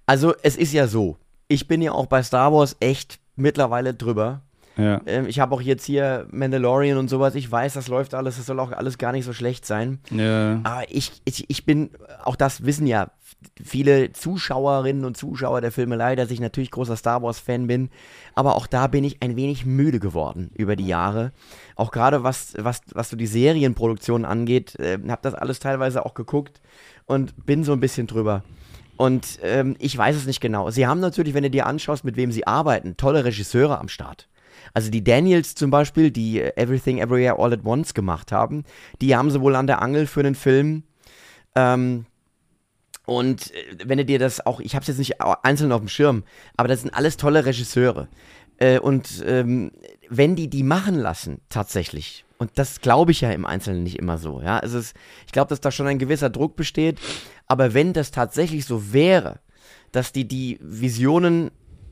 Also, es ist ja so. Ich bin ja auch bei Star Wars echt mittlerweile drüber. Ja. Ähm, ich habe auch jetzt hier Mandalorian und sowas. Ich weiß, das läuft alles. Das soll auch alles gar nicht so schlecht sein. ja. Aber ich, ich, ich bin, auch das wissen ja viele Zuschauerinnen und Zuschauer der Filmelei, dass ich natürlich großer Star Wars-Fan bin. Aber auch da bin ich ein wenig müde geworden über die Jahre. Auch gerade was, was, was so die Serienproduktion angeht, äh, habe das alles teilweise auch geguckt und bin so ein bisschen drüber. Und ähm, ich weiß es nicht genau. Sie haben natürlich, wenn du dir anschaust, mit wem sie arbeiten, tolle Regisseure am Start. Also die Daniels zum Beispiel, die äh, Everything Everywhere All at Once gemacht haben, die haben sie wohl an der Angel für einen Film. Ähm, und äh, wenn du dir das auch, ich habe es jetzt nicht einzeln auf dem Schirm, aber das sind alles tolle Regisseure. Äh, und ähm, wenn die die machen lassen, tatsächlich, und das glaube ich ja im Einzelnen nicht immer so, ja, es ist, ich glaube, dass da schon ein gewisser Druck besteht, aber wenn das tatsächlich so wäre, dass die die Visionen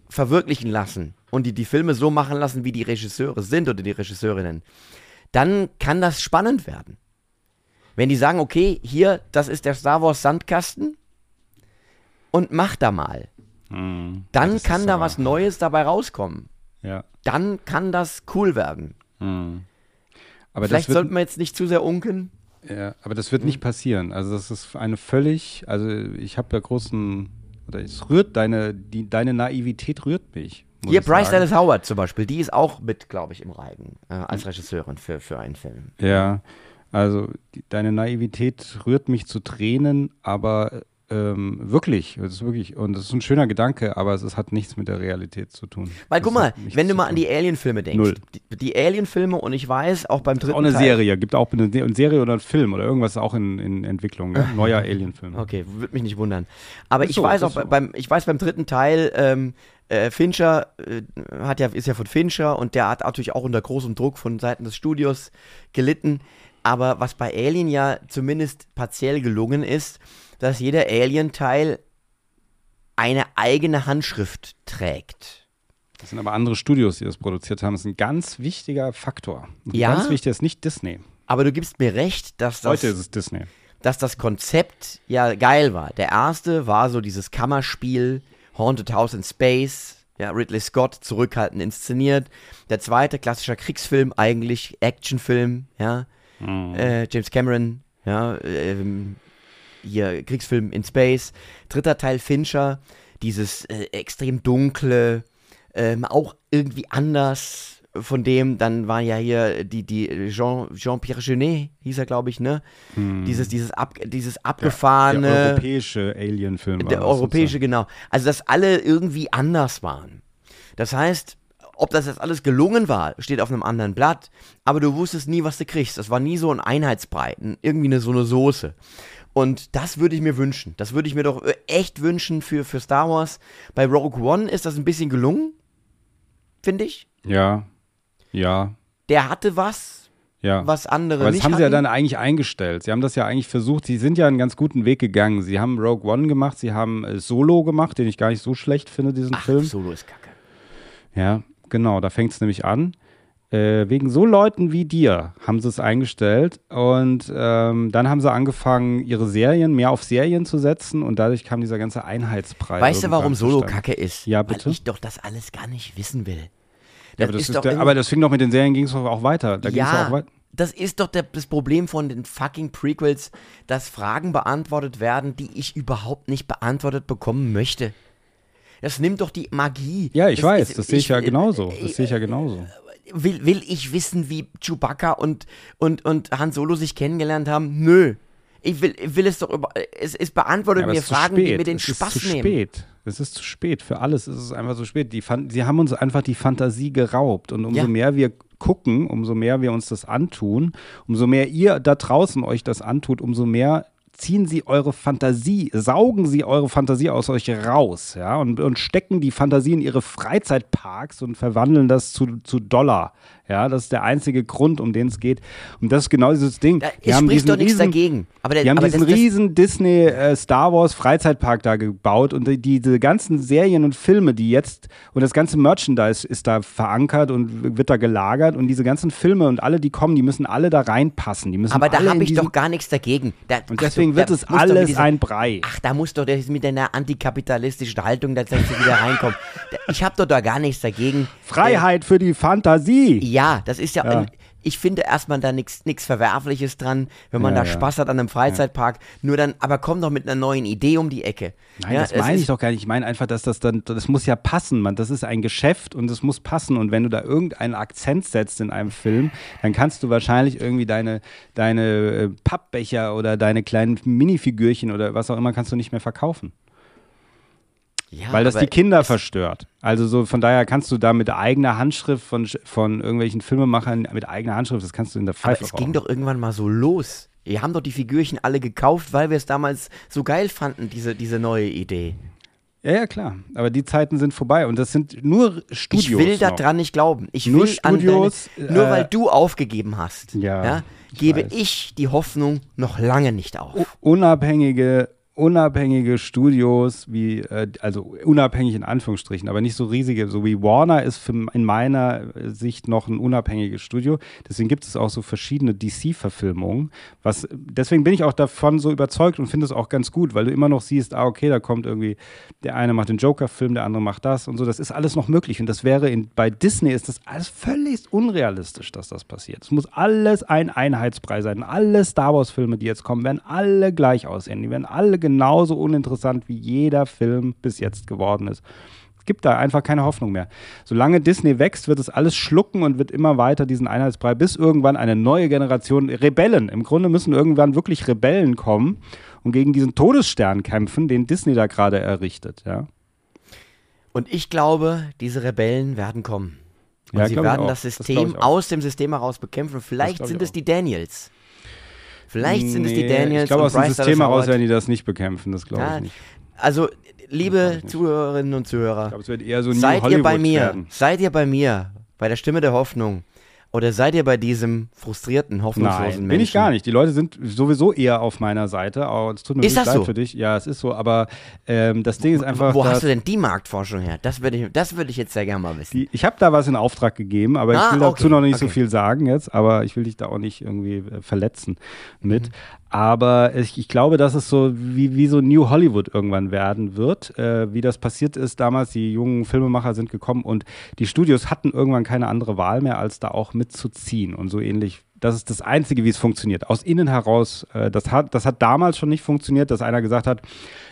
verwirklichen lassen und die die Filme so machen lassen, wie die Regisseure sind oder die Regisseurinnen, dann kann das spannend werden. Wenn die sagen, okay, hier, das ist der Star Wars Sandkasten und mach da mal, Hm. dann Das kann da was Neues dabei rauskommen. Ja. Dann kann das cool werden. Hm. Aber Vielleicht das wird, sollten wir jetzt nicht zu sehr unken. ja, aber das wird nicht passieren. Also das ist eine völlig, also ich habe ja großen, oder es rührt deine, die, deine Naivität rührt mich. Hier, Bryce. Dallas Howard zum Beispiel, die ist auch mit, glaube ich, im Reigen äh, als Regisseurin für, für einen Film. Ja, also die, deine Naivität rührt mich zu Tränen, aber ähm, wirklich, es ist wirklich, und es ist ein schöner Gedanke, aber es hat nichts mit der Realität zu tun. Weil Das guck mal, wenn du mal an die Alien-Filme denkst, Null. die, die Alien-Filme und ich weiß, auch beim dritten Auch eine Teil, Serie, gibt auch eine, eine Serie oder ein Film oder irgendwas auch in, in Entwicklung, ne? neuer Alien-Film. Okay, würde mich nicht wundern. Aber Ist ich so, weiß auch so. beim, ich weiß beim dritten Teil, ähm, äh, Fincher äh, hat ja, ist ja von Fincher und der hat natürlich auch unter großem Druck von Seiten des Studios gelitten. Aber was bei Alien ja zumindest partiell gelungen ist, dass jeder Alien-Teil eine eigene Handschrift trägt. Das sind aber andere Studios, die das produziert haben. Das ist ein ganz wichtiger Faktor. Ein Ja? Ganz wichtig ist nicht Disney. Aber du gibst mir recht, dass das Heute ist es Disney. dass das Konzept ja geil war. Der erste war so dieses Kammerspiel, Haunted House in Space, ja, Ridley Scott zurückhaltend inszeniert. Der zweite, klassischer Kriegsfilm, eigentlich Actionfilm, ja, Mhm. äh, James Cameron, ja, ähm, hier Kriegsfilm in Space. Dritter Teil Fincher, dieses äh, extrem dunkle, ähm, auch irgendwie anders von dem, dann war ja hier die, die Jean, Jean-Pierre Genet, hieß er, glaube ich, ne? Dieses, dieses, ab, dieses abgefahrene. Der europäische Alien-Film war Der europäische, genau. Also, dass alle irgendwie anders waren. Das heißt, ob das jetzt alles gelungen war, steht auf einem anderen Blatt, aber du wusstest nie, was du kriegst. Das war nie so ein Einheitsbrei, n- irgendwie eine, so eine Soße. Und das würde ich mir wünschen. Das würde ich mir doch äh, echt wünschen für, für Star Wars. Bei Rogue One ist das ein bisschen gelungen, finde ich. Ja, ja, Der hatte was, Ja. was andere Aber das haben sie ja hatten. dann eigentlich eingestellt. Sie haben das ja eigentlich versucht. Sie sind ja einen ganz guten Weg gegangen. Sie haben Rogue One gemacht, sie haben äh, Solo gemacht, den ich gar nicht so schlecht finde, diesen Ach, Film. Solo ist kacke. Ja, genau, da fängt es nämlich an. Äh, wegen so Leuten wie dir haben sie es eingestellt und ähm, dann haben sie angefangen, ihre Serien mehr auf Serien zu setzen und dadurch kam dieser ganze Einheitspreis. Weißt du, warum Solo kacke ist? Ja, bitte. Weil ich doch das alles gar nicht wissen will. Ja, aber, das ist doch der, aber das fing doch mit den Serien ging es auch weiter. Da ja, auch weiter. das ist doch der, das Problem von den fucking Prequels, dass Fragen beantwortet werden, die ich überhaupt nicht beantwortet bekommen möchte. Das nimmt doch die Magie. Ja, ich das weiß, ist- das sehe ich ja äh, genauso. äh, Das sehe ich ja genauso. Will, will ich wissen, wie Chewbacca und, und, und Han Solo sich kennengelernt haben? Nö. Ich will, ich will es doch über. Es, es beantwortet Ja, mir es zu Fragen, die mir den es Spaß ist zu nehmen. spät. Es ist zu spät. Für alles ist es einfach so spät. Die Fan sie haben uns einfach die Fantasie geraubt. Und umso Ja. mehr wir gucken, umso mehr wir uns das antun, umso mehr ihr da draußen euch das antut, umso mehr ziehen sie eure Fantasie, saugen sie eure Fantasie aus euch raus, ja, und, und stecken die Fantasie in ihre Freizeitparks und verwandeln das zu, zu Dollar. Ja, das ist der einzige Grund, um den es geht. Und das ist genau dieses Ding. Da, Die spricht doch nichts riesen- dagegen. Aber, der, die haben aber diesen das, das, riesen Disney äh, Star Wars Freizeitpark da gebaut und die, diese ganzen Serien und Filme, die jetzt und das ganze Merchandise ist da verankert und wird da gelagert und diese ganzen Filme und alle, die kommen, die müssen alle da reinpassen. Die müssen aber da habe ich doch gar nichts dagegen. Da, und deswegen du, wird es alles dieser- ein Brei. Ach, da muss doch der mit deiner antikapitalistischen Haltung tatsächlich wieder reinkommen. Ich habe doch da gar nichts dagegen. Freiheit für die Fantasie. Äh, ja, das ist ja. Ja. Ich finde erstmal da nichts Verwerfliches dran, wenn man Ja, da ja. Spaß hat an einem Freizeitpark. Nur dann, aber komm doch mit einer neuen Idee um die Ecke. Nein, ja, das meine ich doch gar nicht. Ich meine einfach, dass das dann, das muss ja passen, man. Das ist ein Geschäft und es muss passen. Und wenn du da irgendeinen Akzent setzt in einem Film, dann kannst du wahrscheinlich irgendwie deine, deine äh, Pappbecher oder deine kleinen Minifigürchen oder was auch immer kannst du nicht mehr verkaufen. Ja, Weil das aber die Kinder verstört. Also so von daher kannst du da mit eigener Handschrift von, von irgendwelchen Filmemachern mit eigener Handschrift, das kannst du in der Aber Pfeife es ging doch irgendwann mal so los. Wir haben doch die Figürchen alle gekauft, weil wir es damals so geil fanden, diese, diese neue Idee. Ja, ja, klar. Aber die Zeiten sind vorbei und das sind nur Studios. ich will daran nicht glauben. Ich Nur will Studios, deine, nur äh, weil du aufgegeben hast, Ja, ich gebe weiß. ich die Hoffnung noch lange nicht auf. unabhängige, unabhängige Studios, wie, äh, also unabhängig in Anführungsstrichen, aber nicht so riesige, so wie Warner ist für, in meiner Sicht noch ein unabhängiges Studio. Deswegen gibt es auch so verschiedene DC-Verfilmungen. Was, deswegen bin ich auch davon so überzeugt und finde es auch ganz gut, weil du immer noch siehst, ah, okay, da kommt irgendwie, der eine macht den Joker-Film, der andere macht das und so. Das ist alles noch möglich. Und das wäre in, bei Disney ist das alles völlig unrealistisch, dass das passiert. Es muss alles ein Einheitspreis sein. Alle Star Wars-Filme, die jetzt kommen, werden alle gleich aussehen. Die werden alle genauso uninteressant, wie jeder Film bis jetzt geworden ist. Es gibt da einfach keine Hoffnung mehr. Solange Disney wächst, wird es alles schlucken und wird immer weiter diesen Einheitsbrei, bis irgendwann eine neue Generation Rebellen, im Grunde müssen irgendwann wirklich Rebellen kommen und gegen diesen Todesstern kämpfen, den Disney da gerade errichtet. Ja? Und ich glaube, diese Rebellen werden kommen. Und Ja, sie werden das Das System auch. aus dem System heraus bekämpfen. Vielleicht sind es die Daniels. Vielleicht sind es die Nee, Daniels. Ich glaube, aus dem System heraus werden die das nicht bekämpfen, das glaube Ja, ich nicht. Also, liebe. Zuhörerinnen und Zuhörer, eher so seid Hollywood ihr bei mir? werden. Seid ihr bei mir? Bei der Stimme der Hoffnung? Oder seid ihr bei diesem frustrierten, hoffnungslosen Nein, Menschen? bin ich gar nicht. Die Leute sind sowieso eher auf meiner Seite. Oh, es tut mir Ist das leid so? für dich. Ja, es ist so. Aber ähm, das Ding ist einfach. Wo dass hast du denn die Marktforschung her? Das würde ich, das würde ich jetzt sehr gerne mal wissen. die, ich habe da was in Auftrag gegeben, aber Ah, ich will dazu okay, noch nicht so okay. viel sagen jetzt. Aber ich will dich da auch nicht irgendwie äh, verletzen mit. Mhm. Aber ich, ich glaube, dass es so wie, wie so New Hollywood irgendwann werden wird. Äh, wie das passiert ist damals. Die jungen Filmemacher sind gekommen und die Studios hatten irgendwann keine andere Wahl mehr, als da auch mitzuziehen. Und so ähnlich. Das ist das Einzige, wie es funktioniert. Aus innen heraus, äh, das, hat, das hat damals schon nicht funktioniert, dass einer gesagt hat,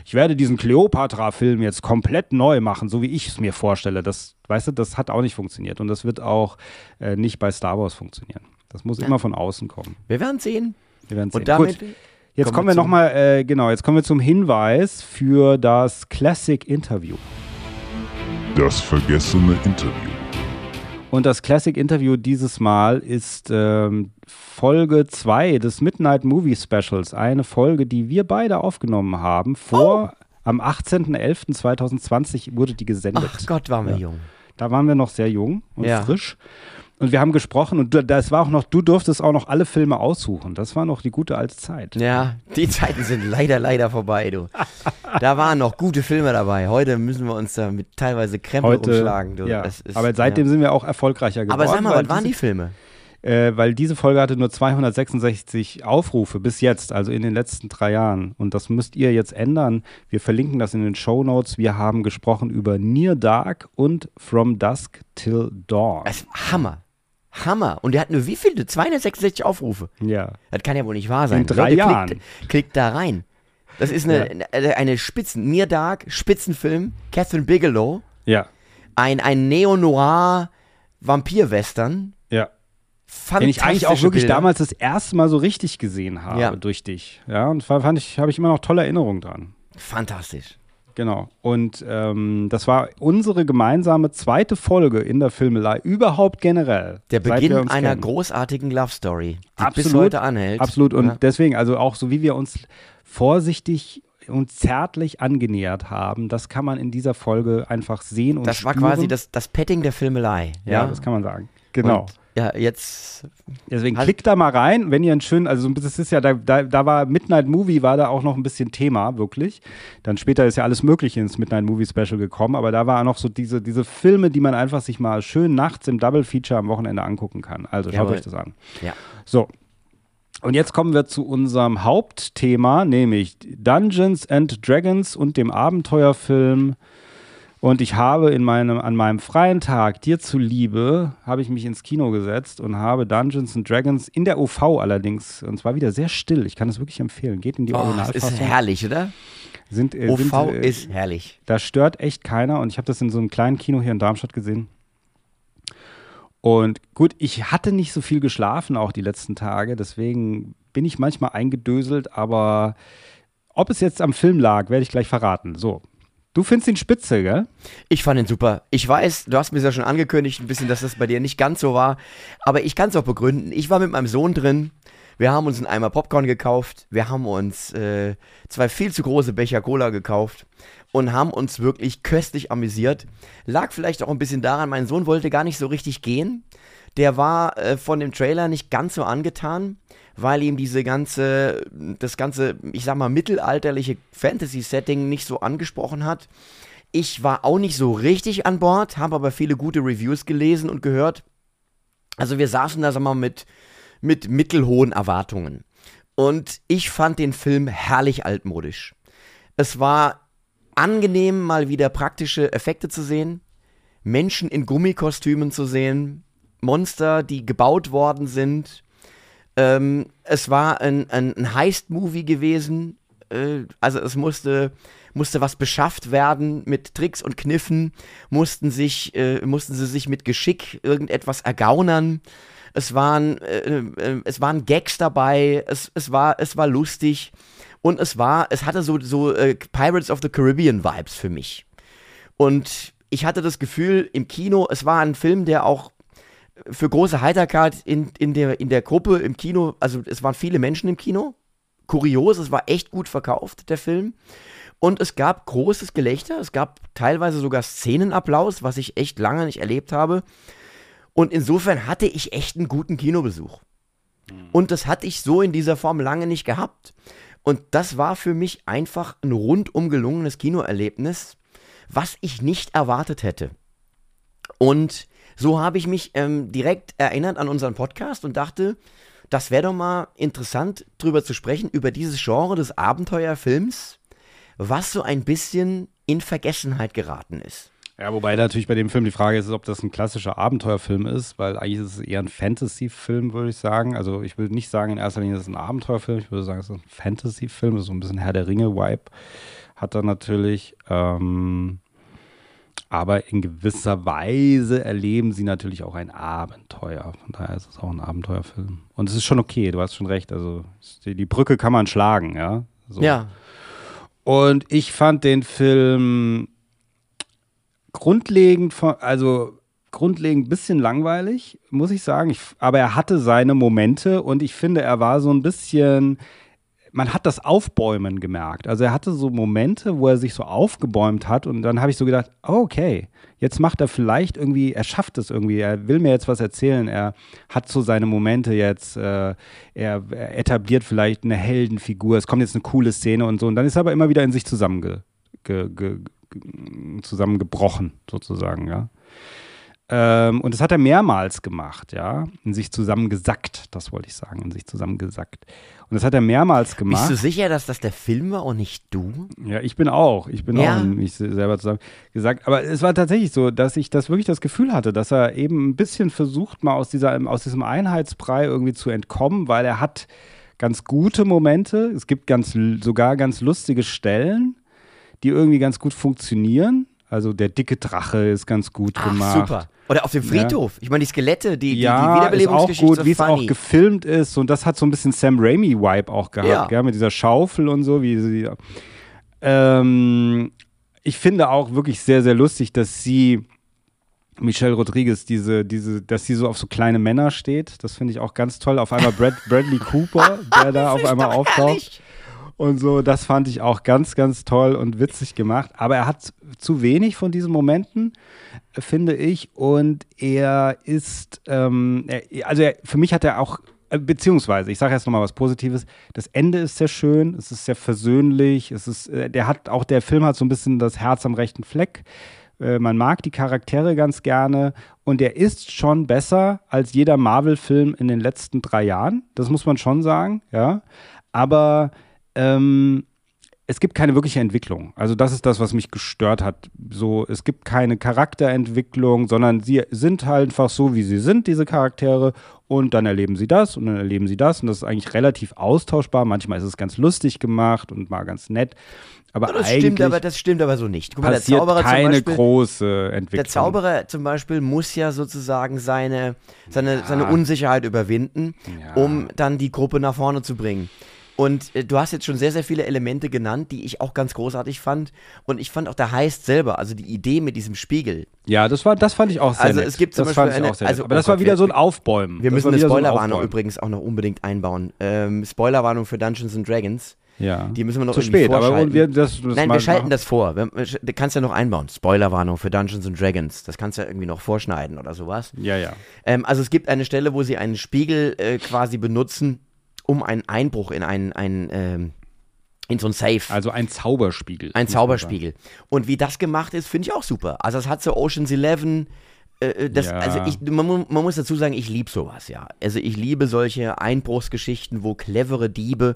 ich werde diesen Cleopatra-Film jetzt komplett neu machen, so wie ich es mir vorstelle. Das, weißt du, das hat auch nicht funktioniert. Und das wird auch äh, nicht bei Star Wars funktionieren. Das muss immer von außen kommen. Wir werden sehen. Wir werden sehen. Und damit Gut, jetzt kommen wir wir nochmal, äh, genau, jetzt kommen wir zum Hinweis für das Classic Interview. Das vergessene Interview. Und das Classic Interview dieses Mal ist ähm, Folge 2 des Midnight Movie Specials. Eine Folge, die wir beide aufgenommen haben. Vor am 18.11.2020 wurde die gesendet. Ach Gott, waren wir Ja. jung. Da waren wir noch sehr jung und Ja. frisch. Und wir haben gesprochen und du, das war auch noch, du durftest auch noch alle Filme aussuchen. Das war noch die gute alte Zeit. Ja, die Zeiten sind leider, leider vorbei, du. Da waren noch gute Filme dabei. Heute müssen wir uns da mit teilweise Krempel Heute, umschlagen. Du. ja. Ist, aber seitdem ja. sind wir auch erfolgreicher geworden. Aber sag mal, was waren die Filme? Äh, weil diese Folge hatte nur 266 Aufrufe bis jetzt, also in den letzten drei Jahren. Und das müsst ihr jetzt ändern. Wir verlinken das in den Show Notes. Wir haben gesprochen über Near Dark und From Dusk Till Dawn. Das ist Hammer. Hammer. Und der hat nur wie viele? 266 Aufrufe. Ja. Das kann ja wohl nicht wahr sein. In drei Leute, Jahren. Klickt, klickt da rein. Das ist eine, eine, eine Spitzen, Near Dark, Spitzenfilm, Catherine Bigelow, Ja. ein, ein Neo-Noir Vampir-Western. Ja. Den ich eigentlich auch wirklich Bilder. damals das erste Mal so richtig gesehen habe Ja. durch dich. Ja, und da fand ich, habe ich immer noch tolle Erinnerungen dran. Fantastisch. Genau. Und ähm, das war unsere gemeinsame zweite Folge in der Filmelei, überhaupt generell. Der Beginn einer kennen. großartigen Love Story, die bis Absolut. heute anhält. Absolut. Und Ja. deswegen, also auch so wie wir uns vorsichtig und zärtlich angenähert haben, das kann man in dieser Folge einfach sehen und Das war spüren. quasi das, das Petting der Filmelei. Ja, Ja, das kann man sagen. Genau. Und, ja, jetzt. Deswegen Halt- klickt da mal rein, wenn ihr einen schönen, also das ist ja, da, da, da war Midnight Movie, war da auch noch ein bisschen Thema, wirklich. Dann später ist ja alles Mögliche ins Midnight Movie Special gekommen, aber da war noch so diese, diese Filme, die man einfach sich mal schön nachts im Double Feature am Wochenende angucken kann. Also schaut Jawohl. euch das an. Ja. So. Und jetzt kommen wir zu unserem Hauptthema, nämlich Dungeons and Dragons und dem Abenteuerfilm. Und ich habe in meinem, an meinem freien Tag, dir zuliebe, habe ich mich ins Kino gesetzt und habe Dungeons and Dragons in der OV allerdings, und zwar wieder sehr still. Ich kann es wirklich empfehlen. Geht in die Oh, das Originalfassung. ist herrlich, oder? Sind, äh, OV sind, äh, ist herrlich. da stört echt keiner und ich habe das in so einem kleinen Kino hier in Darmstadt gesehen. Und gut, ich hatte nicht so viel geschlafen auch die letzten Tage, deswegen bin ich manchmal eingedöselt, aber ob es jetzt am Film lag, werde ich gleich verraten. So. Du findest ihn spitze, gell? Ich fand ihn super. Ich weiß, du hast mir ja schon angekündigt, ein bisschen, dass das bei dir nicht ganz so war. Aber ich kann es auch begründen. Ich war mit meinem Sohn drin. Wir haben uns einen Eimer Popcorn gekauft. Wir haben uns äh, zwei viel zu große Becher Cola gekauft und haben uns wirklich köstlich amüsiert. Lag vielleicht auch ein bisschen daran, mein Sohn wollte gar nicht so richtig gehen. Der war äh, von dem Trailer nicht ganz so angetan, weil ihm diese ganze, das ganze, ich sag mal, mittelalterliche Fantasy-Setting nicht so angesprochen hat. Ich war auch nicht so richtig an Bord, habe aber viele gute Reviews gelesen und gehört. Also wir saßen da, sag mal, mit, mit mittelhohen Erwartungen. Und ich fand den Film herrlich altmodisch. Es war angenehm, mal wieder praktische Effekte zu sehen, Menschen in Gummikostümen zu sehen, Monster, die gebaut worden sind. Ähm, es war ein, ein, ein Heist-Movie gewesen. Äh, also es musste, musste was beschafft werden mit Tricks und Kniffen, mussten, sich, äh, mussten sie sich mit Geschick irgendetwas ergaunern. Es waren, äh, äh, es waren Gags dabei, es, es, war, es war lustig und es war, es hatte so, so äh, Pirates of the Caribbean Vibes für mich. Und ich hatte das Gefühl im Kino, es war ein Film, der auch für große Heiterkeit in, in, der, in der Gruppe im Kino, also es waren viele Menschen im Kino. Kurios, es war echt gut verkauft, der Film. Und es gab großes Gelächter, es gab teilweise sogar Szenenapplaus, was ich echt lange nicht erlebt habe. Und insofern hatte ich echt einen guten Kinobesuch. Und das hatte ich so in dieser Form lange nicht gehabt. Und das war für mich einfach ein rundum gelungenes Kinoerlebnis, was ich nicht erwartet hätte. Und so habe ich mich ähm, direkt erinnert an unseren Podcast und dachte, das wäre doch mal interessant, drüber zu sprechen, über dieses Genre des Abenteuerfilms, was so ein bisschen in Vergessenheit geraten ist. Ja, wobei natürlich bei dem Film die Frage ist, ob das ein klassischer Abenteuerfilm ist, weil eigentlich ist es eher ein Fantasy-Film, würde ich sagen. Also ich würde nicht sagen, in erster Linie ist es ein Abenteuerfilm, ich würde sagen, es ist ein Fantasy-Film, so ein bisschen Herr der Ringe-Vibe hat er natürlich. Ähm, aber in gewisser Weise erleben sie natürlich auch ein Abenteuer. Von daher ist es auch ein Abenteuerfilm. Und es ist schon okay, du hast schon recht. Also die, Brücke kann man schlagen, ja. So. Ja, Und ich fand den Film grundlegend, von, also grundlegend ein bisschen langweilig, muss ich sagen. Ich, aber er hatte seine Momente und ich finde, er war so ein bisschen, man hat das Aufbäumen gemerkt. Also er hatte so Momente, wo er sich so aufgebäumt hat und dann habe ich so gedacht, oh, okay, jetzt macht er vielleicht irgendwie, er schafft es irgendwie, er will mir jetzt was erzählen, er hat so seine Momente jetzt, äh, er, er, etabliert vielleicht eine Heldenfigur, es kommt jetzt eine coole Szene und so und dann ist er aber immer wieder in sich zusammenge, ge, ge, zusammengebrochen, sozusagen, ja. Ähm, und das hat er mehrmals gemacht, ja. In sich zusammengesackt, das wollte ich sagen, in sich zusammengesackt. Und das hat er mehrmals gemacht. Bist du sicher, dass das der Film war und nicht du? Ja, ich bin auch. Ich bin ja. auch in mich selber zusammengesackt. Aber es war tatsächlich so, dass ich das wirklich das Gefühl hatte, dass er eben ein bisschen versucht, mal aus, dieser, aus diesem Einheitsbrei irgendwie zu entkommen, weil er hat ganz gute Momente. Es gibt ganz, sogar ganz lustige Stellen, die irgendwie ganz gut funktionieren. Also der dicke Drache ist ganz gut Ach, gemacht. Super. Oder auf dem Friedhof. Ja. Ich meine, die Skelette, die, die, ja, die Wiederbelebungsgeschichte. Ist auch gut, wie es auch gefilmt ist. Und das hat so ein bisschen Sam Raimi-Vibe auch gehabt, ja. Gell? mit dieser Schaufel und so. Wie sie, ähm, ich finde auch wirklich sehr, sehr lustig, dass sie Michelle Rodriguez, diese, diese, dass sie so auf so kleine Männer steht. Das finde ich auch ganz toll. Auf einmal Brad, Bradley Cooper, der da auf einmal auftaucht. Und so. Das fand ich auch ganz, ganz toll und witzig gemacht. Aber er hat zu wenig von diesen Momenten, finde ich. Und er ist, ähm, er, also er, für mich hat er auch äh, beziehungsweise, ich sage jetzt nochmal was Positives, das Ende ist sehr schön, es ist sehr versöhnlich, es ist, äh, der hat, auch der Film hat so ein bisschen das Herz am rechten Fleck. Äh, man mag die Charaktere ganz gerne und er ist schon besser als jeder Marvel-Film in den letzten drei Jahren. Das muss man schon sagen, ja. Aber ähm, es gibt keine wirkliche Entwicklung. Also das ist das, was mich gestört hat. So, es gibt keine Charakterentwicklung, sondern sie sind halt einfach so, wie sie sind, diese Charaktere. Und dann erleben sie das und dann erleben sie das. Und das ist eigentlich relativ austauschbar. Manchmal ist es ganz lustig gemacht und mal ganz nett. Aber das eigentlich stimmt aber, das stimmt aber so nicht. Guck mal, der Zauberer keine Beispiel, große Entwicklung. Der Zauberer zum Beispiel muss ja sozusagen seine, seine, ja. seine Unsicherheit überwinden, ja. um dann die Gruppe nach vorne zu bringen. Und äh, du hast jetzt schon sehr, sehr viele Elemente genannt, die ich auch ganz großartig fand. Und ich fand auch der Heist selber, also die Idee mit diesem Spiegel. Ja, das war, das fand ich auch sehr Also nett. es gibt zum das Beispiel eine, also, aber das oh war wieder so ein Aufbäumen. Wir müssen eine Spoilerwarnung so übrigens auch noch unbedingt einbauen. Ähm, Spoilerwarnung für Dungeons and Dragons. Ja. Die müssen wir noch Zu spät, aber wir, das, das Nein, wir schalten machen. das vor. Du kannst ja noch einbauen. Spoilerwarnung für Dungeons and Dragons. Das kannst du ja irgendwie noch vorschneiden oder sowas. Ja, ja. Ähm, also es gibt eine Stelle, wo sie einen Spiegel äh, quasi benutzen, um einen Einbruch in ein, ein ähm, in so ein Safe. Also ein Zauberspiegel. Ein Zauberspiegel. Und wie das gemacht ist, finde ich auch super. Also es hat so Ocean's Eleven. Äh, äh das, ja. Also ich, man, man, muss dazu sagen, ich liebe sowas, ja. Also ich liebe solche Einbruchsgeschichten, wo clevere Diebe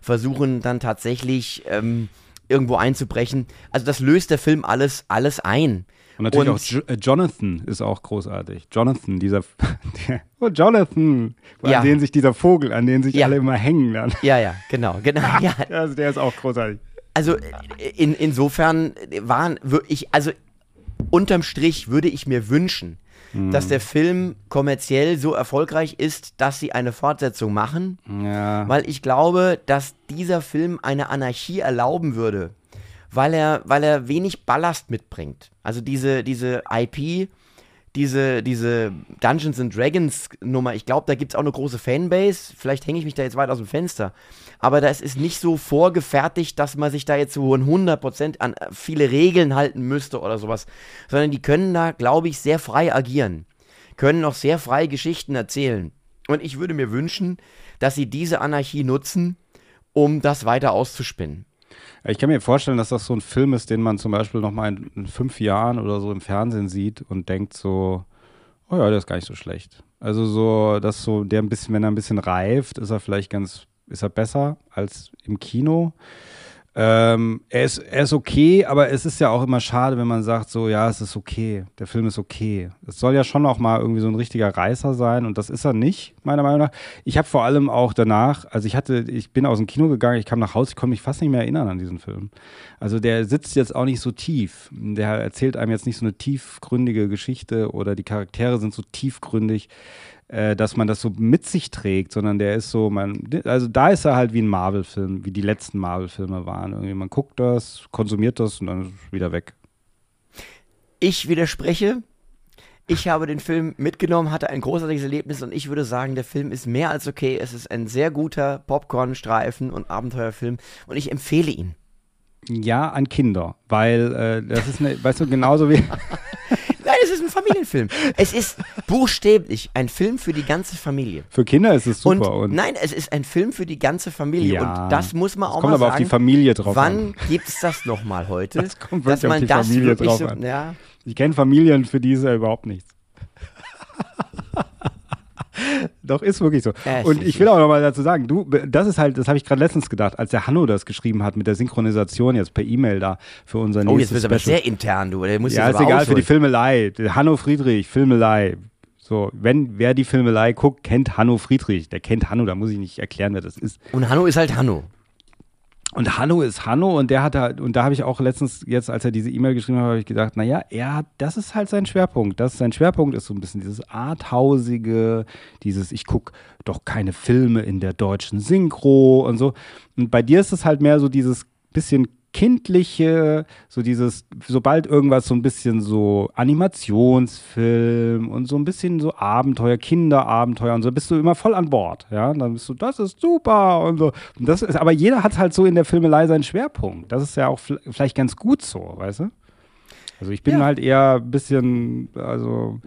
versuchen dann tatsächlich ähm, irgendwo einzubrechen. Also das löst der Film alles, alles ein. Und natürlich und, auch jo äh, Jonathan ist auch großartig. Jonathan, dieser. Der, oh, Jonathan! Ja. An den sich dieser Vogel, an den sich ja. alle immer hängen dann. Ja, ja, genau, genau. ja. Also der ist auch großartig. Also in, insofern waren ich, also unterm Strich würde ich mir wünschen, hm. dass der Film kommerziell so erfolgreich ist, dass sie eine Fortsetzung machen. Ja. Weil ich glaube, dass dieser Film eine Anarchie erlauben würde weil er, weil er wenig Ballast mitbringt. Also diese, diese IP, diese, diese Dungeons and Dragons Nummer, ich glaube, da gibt es auch eine große Fanbase. Vielleicht hänge ich mich da jetzt weit aus dem Fenster. Aber das ist nicht so vorgefertigt, dass man sich da jetzt so 100% an viele Regeln halten müsste oder sowas. Sondern die können da, glaube ich, sehr frei agieren. Können auch sehr frei Geschichten erzählen. Und ich würde mir wünschen, dass sie diese Anarchie nutzen, um das weiter auszuspinnen. Ich kann mir vorstellen, dass das so ein Film ist, den man zum Beispiel noch mal in, in fünf Jahren oder so im Fernsehen sieht und denkt so, oh ja, der ist gar nicht so schlecht. Also so, dass so der ein bisschen, wenn er ein bisschen reift, ist er vielleicht ganz, ist er besser als im Kino. Ähm, er, ist, er ist okay, aber es ist ja auch immer schade, wenn man sagt, so, ja, es ist okay, der Film ist okay. Es soll ja schon auch mal irgendwie so ein richtiger Reißer sein und das ist er nicht, meiner Meinung nach. Ich habe vor allem auch danach, also ich hatte, ich bin aus dem Kino gegangen, ich kam nach Hause, ich konnte mich fast nicht mehr erinnern an diesen Film. Also der sitzt jetzt auch nicht so tief. Der erzählt einem jetzt nicht so eine tiefgründige Geschichte oder die Charaktere sind so tiefgründig äh, dass man das so mit sich trägt, sondern der ist so, man, also da ist er halt wie ein Marvel-Film, wie die letzten Marvel-Filme waren. Irgendwie man guckt das, konsumiert das und dann ist es wieder weg. Ich widerspreche. Ich habe den Film mitgenommen, hatte ein großartiges Erlebnis und ich würde sagen, der Film ist mehr als okay. Es ist ein sehr guter Popcorn-Streifen und Abenteuerfilm und ich empfehle ihn. Ja, an Kinder, weil äh, das ist, eine, weißt du, genauso wie. Nein, es ist ein Familienfilm. Es ist buchstäblich ein Film für die ganze Familie. Für Kinder ist es super. Und, Und, nein, es ist ein Film für die ganze Familie. Ja. Und das muss man auch kommt mal aber sagen. auf die Familie drauf Wann an. gibt es das nochmal heute? Das kommt dass wirklich auf man die das Familie drauf so, an. ja, Ich kenne Familien, für die ist er überhaupt nichts. Doch, ist wirklich so. Es und ich will auch noch mal dazu sagen, du, das ist halt, das habe ich gerade letztens gedacht, als der Hanno das geschrieben hat mit der Synchronisation jetzt per E-Mail da für unser Oh, jetzt wird es aber sehr intern, du. Der muss Ja, ist egal, für die ausholen. Filmelei. Hanno Friedrich, Filmelei. So, wenn wer die Filmelei guckt, kennt Hanno Friedrich. Der kennt Hanno, da muss ich nicht erklären, wer das ist. Und Hanno ist halt Hanno. Und Hanno ist Hanno und der hat da, und da habe ich auch letztens, jetzt als er diese E-Mail geschrieben hat, habe ich gedacht, naja, er hat, das ist halt sein Schwerpunkt. Das ist sein Schwerpunkt ist so ein bisschen dieses Arthausige, dieses, ich gucke doch keine Filme in der deutschen Synchro und so. Und bei dir ist es halt mehr so dieses bisschen kindliche, so dieses, sobald irgendwas so ein bisschen so Animationsfilm und so ein bisschen so Abenteuer, Kinderabenteuer und so, bist du immer voll an Bord, ja, und dann bist du, das ist super und so. Und das ist, aber jeder hat halt so in der Filmelei seinen Schwerpunkt. Das ist ja auch vielleicht ganz gut so, weißt du? Also ich bin Ja. halt eher ein bisschen, also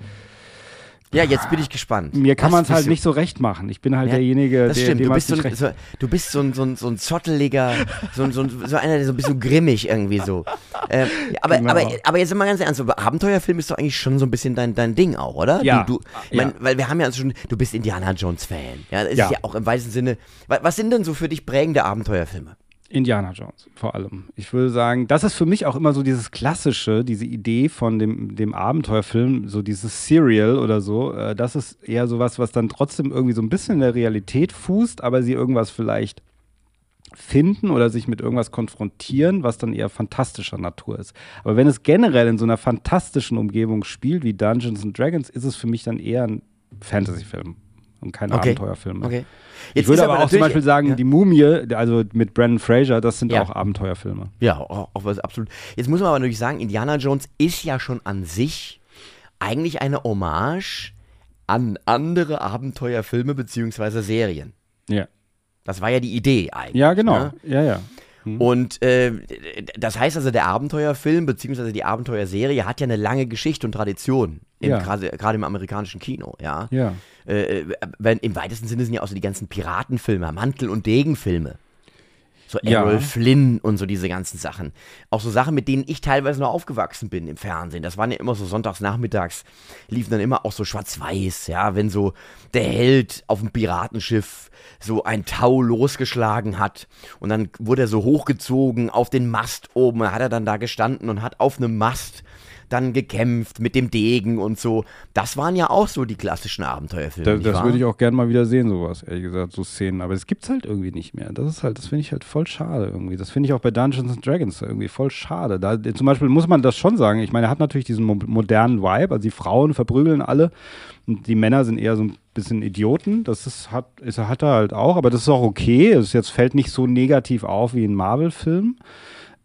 Ja, jetzt bin ich gespannt. mir kann man es halt nicht so recht machen. Ich bin halt Ja, derjenige, Das der, stimmt, dem du bist, so ein, so, du bist so ein, so ein, so ein zotteliger, so ein, so ein, so einer, der so ein bisschen grimmig irgendwie so. Ähm, ja, aber, Genau. aber, aber jetzt mal ganz ernst, Abenteuerfilm ist doch eigentlich schon so ein bisschen dein, dein Ding auch, oder? Ja. Du, du, ich Ja. mein, weil wir haben ja schon, du bist Indiana Jones Fan. Ja, das Ja. ist ja auch im weitesten Sinne. wa- Was sind denn so für dich prägende Abenteuerfilme? Indiana Jones vor allem. Ich würde sagen, das ist für mich auch immer so dieses klassische, diese Idee von dem, dem Abenteuerfilm, so dieses Serial oder so. Äh, das ist eher sowas, was dann trotzdem irgendwie so ein bisschen in der Realität fußt, aber sie irgendwas vielleicht finden oder sich mit irgendwas konfrontieren, was dann eher fantastischer Natur ist. Aber wenn es generell in so einer fantastischen Umgebung spielt, wie Dungeons and Dragons, ist es für mich dann eher ein Fantasyfilm und kein Okay. Abenteuerfilm. mehr. Okay. Ich würde ist aber auch zum Beispiel sagen, ja. die Mumie, also mit Brandon Fraser, das sind Ja. auch Abenteuerfilme. Ja, auch, auch was absolut. Jetzt muss man aber natürlich sagen, Indiana Jones ist ja schon an sich eigentlich eine Hommage an andere Abenteuerfilme beziehungsweise Serien. Ja. Das war ja die Idee eigentlich. Ja, genau. Ne? Ja, ja. Und äh, das heißt also, der Abenteuerfilm beziehungsweise die Abenteuerserie hat ja eine lange Geschichte und Tradition. Ja. Gerade gerade im amerikanischen Kino, ja. Ja. Äh, wenn, Im weitesten Sinne sind ja auch so die ganzen Piratenfilme, Mantel- und Degenfilme. So Ja. Errol Flynn und so diese ganzen Sachen. Auch so Sachen, mit denen ich teilweise noch aufgewachsen bin im Fernsehen. Das waren ja immer so sonntags nachmittags, liefen dann immer auch so schwarz-weiß, ja, wenn so der Held auf dem Piratenschiff so ein Tau losgeschlagen hat und dann wurde er so hochgezogen auf den Mast oben, hat er dann da gestanden und hat auf einem Mast dann gekämpft mit dem Degen und so. Das waren ja auch so die klassischen Abenteuerfilme. Da, das würde ich auch gerne mal wieder sehen, sowas, ehrlich gesagt, so Szenen. Aber es gibt's halt irgendwie nicht mehr. Das ist halt, das finde ich halt voll schade irgendwie. Das finde ich auch bei Dungeons and Dragons irgendwie voll schade. Da, zum Beispiel muss man das schon sagen. Ich meine, er hat natürlich diesen mo modernen Vibe. Also die Frauen verprügeln alle und die Männer sind eher so ein bisschen Idioten. Das ist, hat, ist, hat er halt auch, aber das ist auch okay. Es jetzt fällt nicht so negativ auf wie ein Marvel-Film.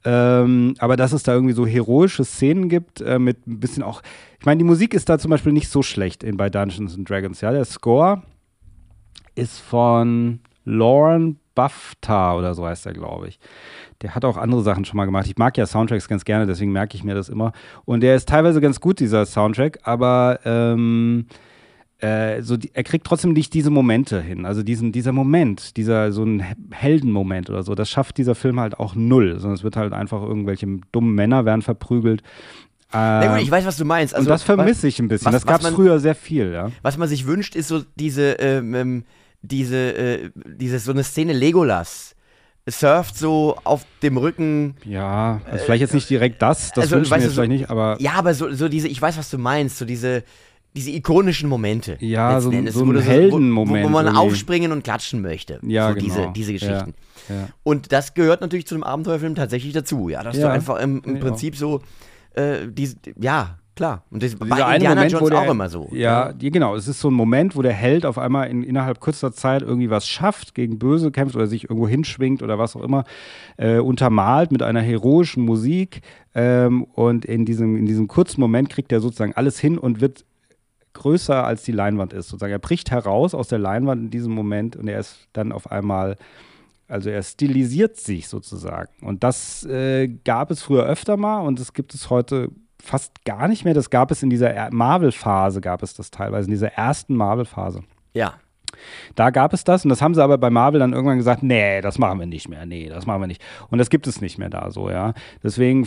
Ähm, aber dass es da irgendwie so heroische Szenen gibt, äh, mit ein bisschen auch. Ich meine, die Musik ist da zum Beispiel nicht so schlecht in, bei Dungeons and Dragons. Ja, der Score ist von Lauren Bafta oder so heißt er, glaube ich. Der hat auch andere Sachen schon mal gemacht. Ich mag ja Soundtracks ganz gerne, deswegen merke ich mir das immer. Und der ist teilweise ganz gut, dieser Soundtrack, aber ähm, äh, so die, er kriegt trotzdem nicht diese Momente hin. Also diesen, dieser Moment, dieser so ein He- Heldenmoment oder so, das schafft dieser Film halt auch null. Sondern es wird halt einfach irgendwelche dummen Männer werden verprügelt. Na gut, Ähm, ich weiß, was du meinst. Also, und das vermisse ich ein bisschen. was- das gab es früher sehr viel, ja. Was man sich wünscht, ist so diese, ähm, ähm, diese, äh, diese, so eine Szene Legolas. Surft so auf dem Rücken. Ja, also vielleicht jetzt nicht direkt das, das also, wünsche ich mir du, jetzt so- vielleicht nicht, aber Ja, aber so, so diese, ich weiß, was du meinst, so diese, diese ikonischen Momente. Ja, so Endes, so wo ein Heldenmoment Wo, wo man irgendwie. aufspringen und klatschen möchte. Ja, so genau. diese, diese Geschichten. Ja, ja. Und das gehört natürlich zu einem Abenteuerfilm tatsächlich dazu, ja. Dass Ja, du einfach im, im Prinzip so, äh, diese, ja, klar. Und das, bei Indiana Moment, Jones der, auch immer so. Ja, genau. Es ist so ein Moment, wo der Held auf einmal in, innerhalb kurzer Zeit irgendwie was schafft, gegen Böse kämpft oder sich irgendwo hinschwingt oder was auch immer, äh, untermalt mit einer heroischen Musik. Ähm, und in diesem, in diesem kurzen Moment kriegt er sozusagen alles hin und wird größer als die Leinwand ist. Sozusagen. Er bricht heraus aus der Leinwand in diesem Moment und er ist dann auf einmal, also er stilisiert sich sozusagen. Und das äh, gab es früher öfter mal und das gibt es heute fast gar nicht mehr. Das gab es in dieser Marvel-Phase, gab es das teilweise, in dieser ersten Marvel-Phase. Ja. Da gab es das und das haben sie aber bei Marvel dann irgendwann gesagt, nee, das machen wir nicht mehr, nee, das machen wir nicht. Und das gibt es nicht mehr da so, ja. Deswegen,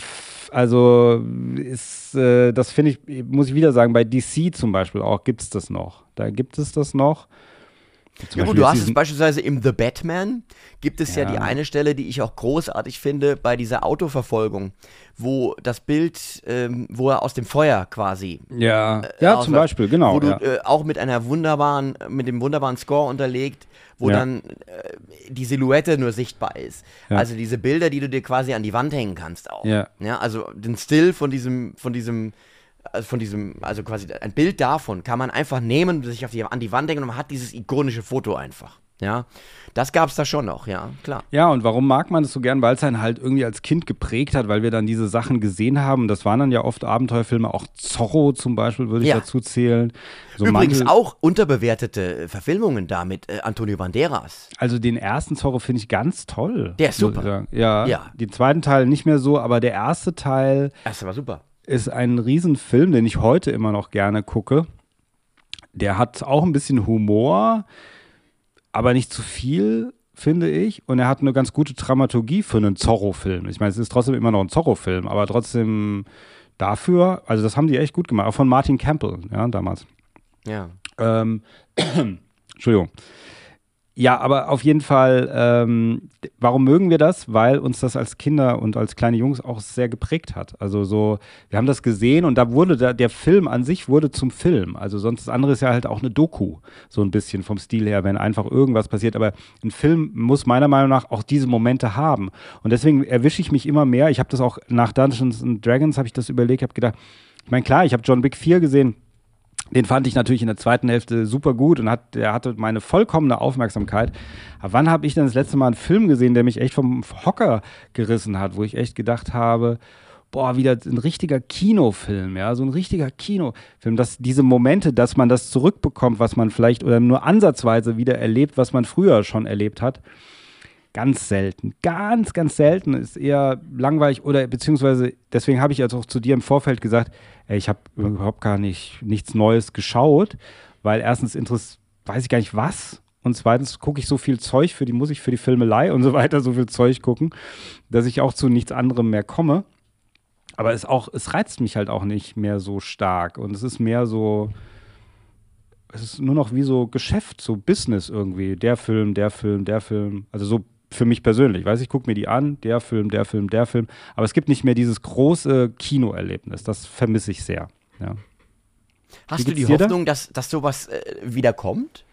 also ist, äh, das finde ich, muss ich wieder sagen, bei DC zum Beispiel auch gibt es das noch. Da gibt es das noch. Ja, gut, du hast es beispielsweise im The Batman, gibt es ja. ja. die eine Stelle, die ich auch großartig finde, bei dieser Autoverfolgung, wo das Bild, ähm, wo er aus dem Feuer quasi. Ja, äh, ja zum Beispiel, genau. Wo du ja. äh, auch mit einer wunderbaren, mit dem wunderbaren Score unterlegt, wo dann äh, die Silhouette nur sichtbar ist. Also diese Bilder, die du dir quasi an die Wand hängen kannst auch. Ja. ja also den Still von diesem, von diesem also von diesem, also quasi ein Bild davon kann man einfach nehmen, sich auf die, an die Wand denken und man hat dieses ikonische Foto einfach. Ja, das gab es da schon noch, ja, klar. Ja, und warum mag man das so gern? Weil es einen halt irgendwie als Kind geprägt hat, weil wir dann diese Sachen gesehen haben. Das waren dann ja oft Abenteuerfilme, auch Zorro zum Beispiel würde ich ja. dazu zählen. So Übrigens auch unterbewertete Verfilmungen da mit äh, Antonio Banderas. Also den ersten Zorro finde ich ganz toll. Der ist super. Ja, ja, den zweiten Teil nicht mehr so, aber der erste Teil. Erste war super ist ein Riesenfilm, den ich heute immer noch gerne gucke. Der hat auch ein bisschen Humor, aber nicht zu viel, finde ich. Und er hat eine ganz gute Dramaturgie für einen Zorro-Film. Ich meine, es ist trotzdem immer noch ein Zorro-Film, aber trotzdem dafür, also das haben die echt gut gemacht. Auch von Martin Campbell, ja, damals. Ja. Ähm, Entschuldigung. Ja, aber auf jeden Fall, ähm, warum mögen wir das? Weil uns das als Kinder und als kleine Jungs auch sehr geprägt hat. Also so, wir haben das gesehen und da wurde da, der Film an sich wurde zum Film. Also sonst das andere ist ja halt auch eine Doku, so ein bisschen vom Stil her, wenn einfach irgendwas passiert. Aber ein Film muss meiner Meinung nach auch diese Momente haben. Und deswegen erwische ich mich immer mehr. Ich habe das auch nach Dungeons and Dragons habe ich das überlegt, habe gedacht, ich meine, klar, ich habe John Wick 4 gesehen den fand ich natürlich in der zweiten Hälfte super gut und hat, der hatte meine vollkommene Aufmerksamkeit. Aber wann habe ich denn das letzte Mal einen Film gesehen, der mich echt vom Hocker gerissen hat, wo ich echt gedacht habe, boah, wieder ein richtiger Kinofilm, ja, so ein richtiger Kinofilm, dass diese Momente, dass man das zurückbekommt, was man vielleicht oder nur ansatzweise wieder erlebt, was man früher schon erlebt hat, ganz selten. Ganz, ganz selten ist eher langweilig oder beziehungsweise deswegen habe ich jetzt auch zu dir im Vorfeld gesagt, ey, ich habe überhaupt gar nicht nichts Neues geschaut, weil erstens interessiert, weiß ich gar nicht was und zweitens gucke ich so viel Zeug für die Musik, für die Filmelei und so weiter, so viel Zeug gucken, dass ich auch zu nichts anderem mehr komme. Aber es auch, es reizt mich halt auch nicht mehr so stark und es ist mehr so, es ist nur noch wie so Geschäft, so Business irgendwie. Der Film, der Film, der Film. Also so für mich persönlich. Weiß ich, gucke mir die an, der Film, der Film, der Film. Aber es gibt nicht mehr dieses große Kinoerlebnis. Das vermisse ich sehr. Ja. Hast du die Hoffnung, da? dass, dass sowas äh, wieder kommt?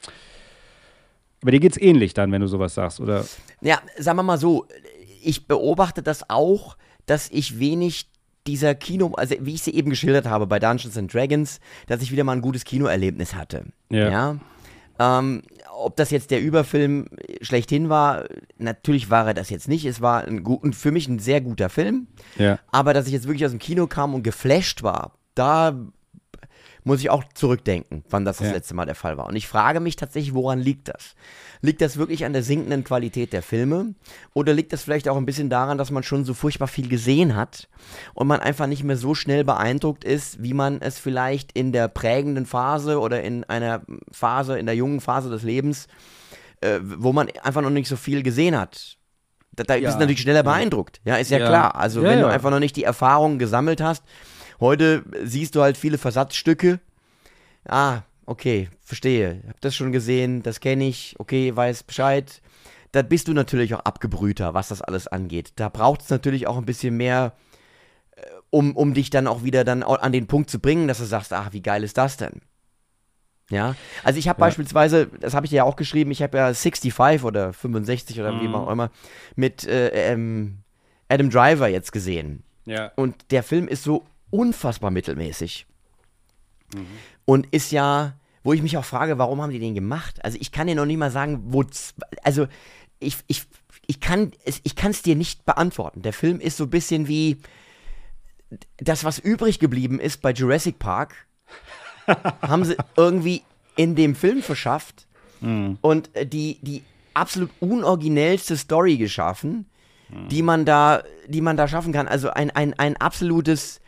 Aber dir geht es ähnlich dann, wenn du sowas sagst, oder? Ja, sagen wir mal so, ich beobachte das auch, dass ich wenig dieser Kino, also wie ich sie eben geschildert habe bei Dungeons and Dragons, dass ich wieder mal ein gutes Kinoerlebnis hatte. Ja. ja? Ähm, ob das jetzt der Überfilm schlechthin war, natürlich war er das jetzt nicht. Es war ein, für mich ein sehr guter Film. Ja. Aber dass ich jetzt wirklich aus dem Kino kam und geflasht war, da muss ich auch zurückdenken, wann das das ja. letzte Mal der Fall war. Und ich frage mich tatsächlich, woran liegt das? Liegt das wirklich an der sinkenden Qualität der Filme? Oder liegt das vielleicht auch ein bisschen daran, dass man schon so furchtbar viel gesehen hat und man einfach nicht mehr so schnell beeindruckt ist, wie man es vielleicht in der prägenden Phase oder in einer Phase, in der jungen Phase des Lebens, äh, wo man einfach noch nicht so viel gesehen hat? Da, da ja. bist du natürlich schneller beeindruckt. Ja, ist ja, ja. klar. Also, wenn du einfach noch nicht die Erfahrung gesammelt hast, Heute siehst du halt viele Versatzstücke. Ah, okay, verstehe. Hab das schon gesehen, das kenne ich, okay, weiß Bescheid. Da bist du natürlich auch abgebrühter, was das alles angeht. Da braucht es natürlich auch ein bisschen mehr, äh, um, um dich dann auch wieder dann an den Punkt zu bringen, dass du sagst, ach, wie geil ist das denn? Ja, also ich habe ja. beispielsweise, das habe ich dir ja auch geschrieben, ich habe ja 65 oder 65 oder mhm. wie auch immer mit äh, ähm, Adam Driver jetzt gesehen. Ja. Und der Film ist so unfassbar mittelmäßig. Mhm. Und ist ja, wo ich mich auch frage, warum haben die den gemacht? Also ich kann dir noch nicht mal sagen, wo, also ich, ich, ich kann es ich dir nicht beantworten. Der Film ist so ein bisschen wie das, was übrig geblieben ist bei Jurassic Park. haben sie irgendwie in dem Film verschafft und äh, die, die absolut unoriginellste Story geschaffen, die man da, die man da schaffen kann. Also ein, ein, ein absolutes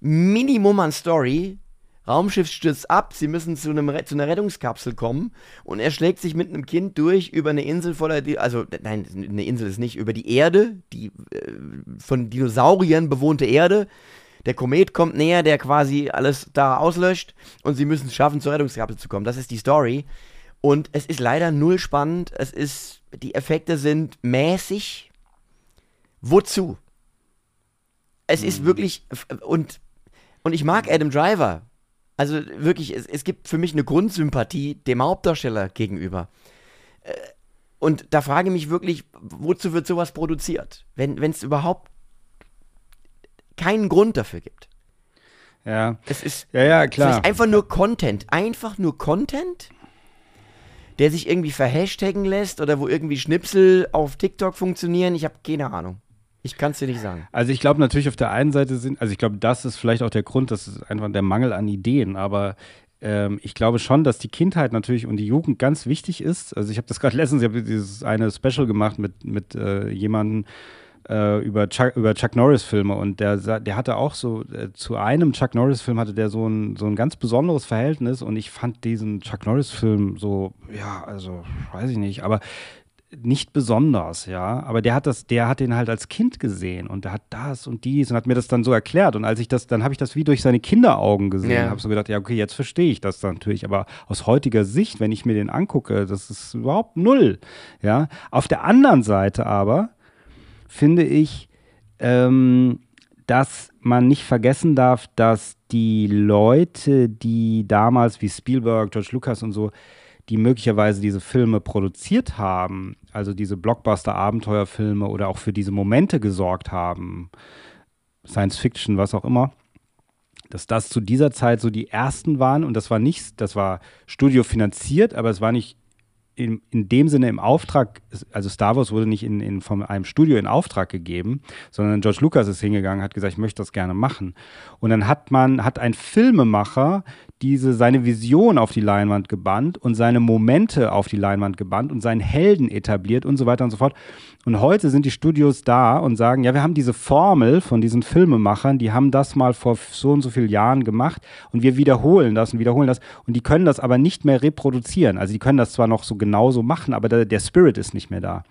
Minimum an Story. Raumschiff stürzt ab, sie müssen zu, einem, zu einer Rettungskapsel kommen und er schlägt sich mit einem Kind durch über eine Insel voller, also nein, eine Insel ist nicht, über die Erde, die äh, von Dinosauriern bewohnte Erde. Der Komet kommt näher, der quasi alles da auslöscht und sie müssen es schaffen, zur Rettungskapsel zu kommen. Das ist die Story. Und es ist leider null spannend. Es ist, die Effekte sind mäßig. Wozu? Es ist wirklich, und, und ich mag Adam Driver. Also wirklich, es, es gibt für mich eine Grundsympathie dem Hauptdarsteller gegenüber. Äh, Und da frage ich mich wirklich, wozu wird sowas produziert? Wenn es überhaupt keinen Grund dafür gibt. Ja. Es ist Ja, ja, klar. vielleicht einfach nur Content. Einfach nur Content, der sich irgendwie verhashtaggen lässt oder wo irgendwie Schnipsel auf TikTok funktionieren. Ich habe keine Ahnung. Ich kann es dir nicht sagen. Also ich glaube natürlich auf der einen Seite sind, also ich glaube, das ist vielleicht auch der Grund, das ist einfach der Mangel an Ideen, aber ähm, ich glaube schon, dass die Kindheit natürlich und die Jugend ganz wichtig ist. Also ich habe das gerade letztens, ich habe dieses eine Special gemacht mit, mit äh, jemandem äh, über Chuck, über Chuck Norris-Filme und der, der hatte auch so, äh, zu einem Chuck Norris-Film hatte der so ein, so ein ganz besonderes Verhältnis und ich fand diesen Chuck Norris-Film so, ja, also weiß ich nicht, aber nicht besonders, ja. Aber der hat das, der hat den halt als Kind gesehen und der hat das und dies und hat mir das dann so erklärt. Und als ich das, dann habe ich das wie durch seine Kinderaugen gesehen. Ja. Habe so gedacht, ja, okay, jetzt verstehe ich das dann natürlich. Aber aus heutiger Sicht, wenn ich mir den angucke, das ist überhaupt null. Ja. Auf der anderen Seite aber finde ich, ähm, dass man nicht vergessen darf, dass die Leute, die damals wie Spielberg, George Lucas und so, die möglicherweise diese Filme produziert haben, also diese Blockbuster-Abenteuerfilme oder auch für diese Momente gesorgt haben, Science Fiction, was auch immer, dass das zu dieser Zeit so die ersten waren und das war nicht, das war studiofinanziert, aber es war nicht in, in dem Sinne im Auftrag, also Star Wars wurde nicht in, in, von einem Studio in Auftrag gegeben, sondern George Lucas ist hingegangen, hat gesagt, ich möchte das gerne machen. Und dann hat man, hat ein Filmemacher diese, seine Vision auf die Leinwand gebannt und seine Momente auf die Leinwand gebannt und seinen Helden etabliert und so weiter und so fort. Und heute sind die Studios da und sagen, ja, wir haben diese Formel von diesen Filmemachern, die haben das mal vor so und so vielen Jahren gemacht und wir wiederholen das und wiederholen das und die können das aber nicht mehr reproduzieren. Also die können das zwar noch so genauso machen, aber der, der Spirit ist nicht mehr da.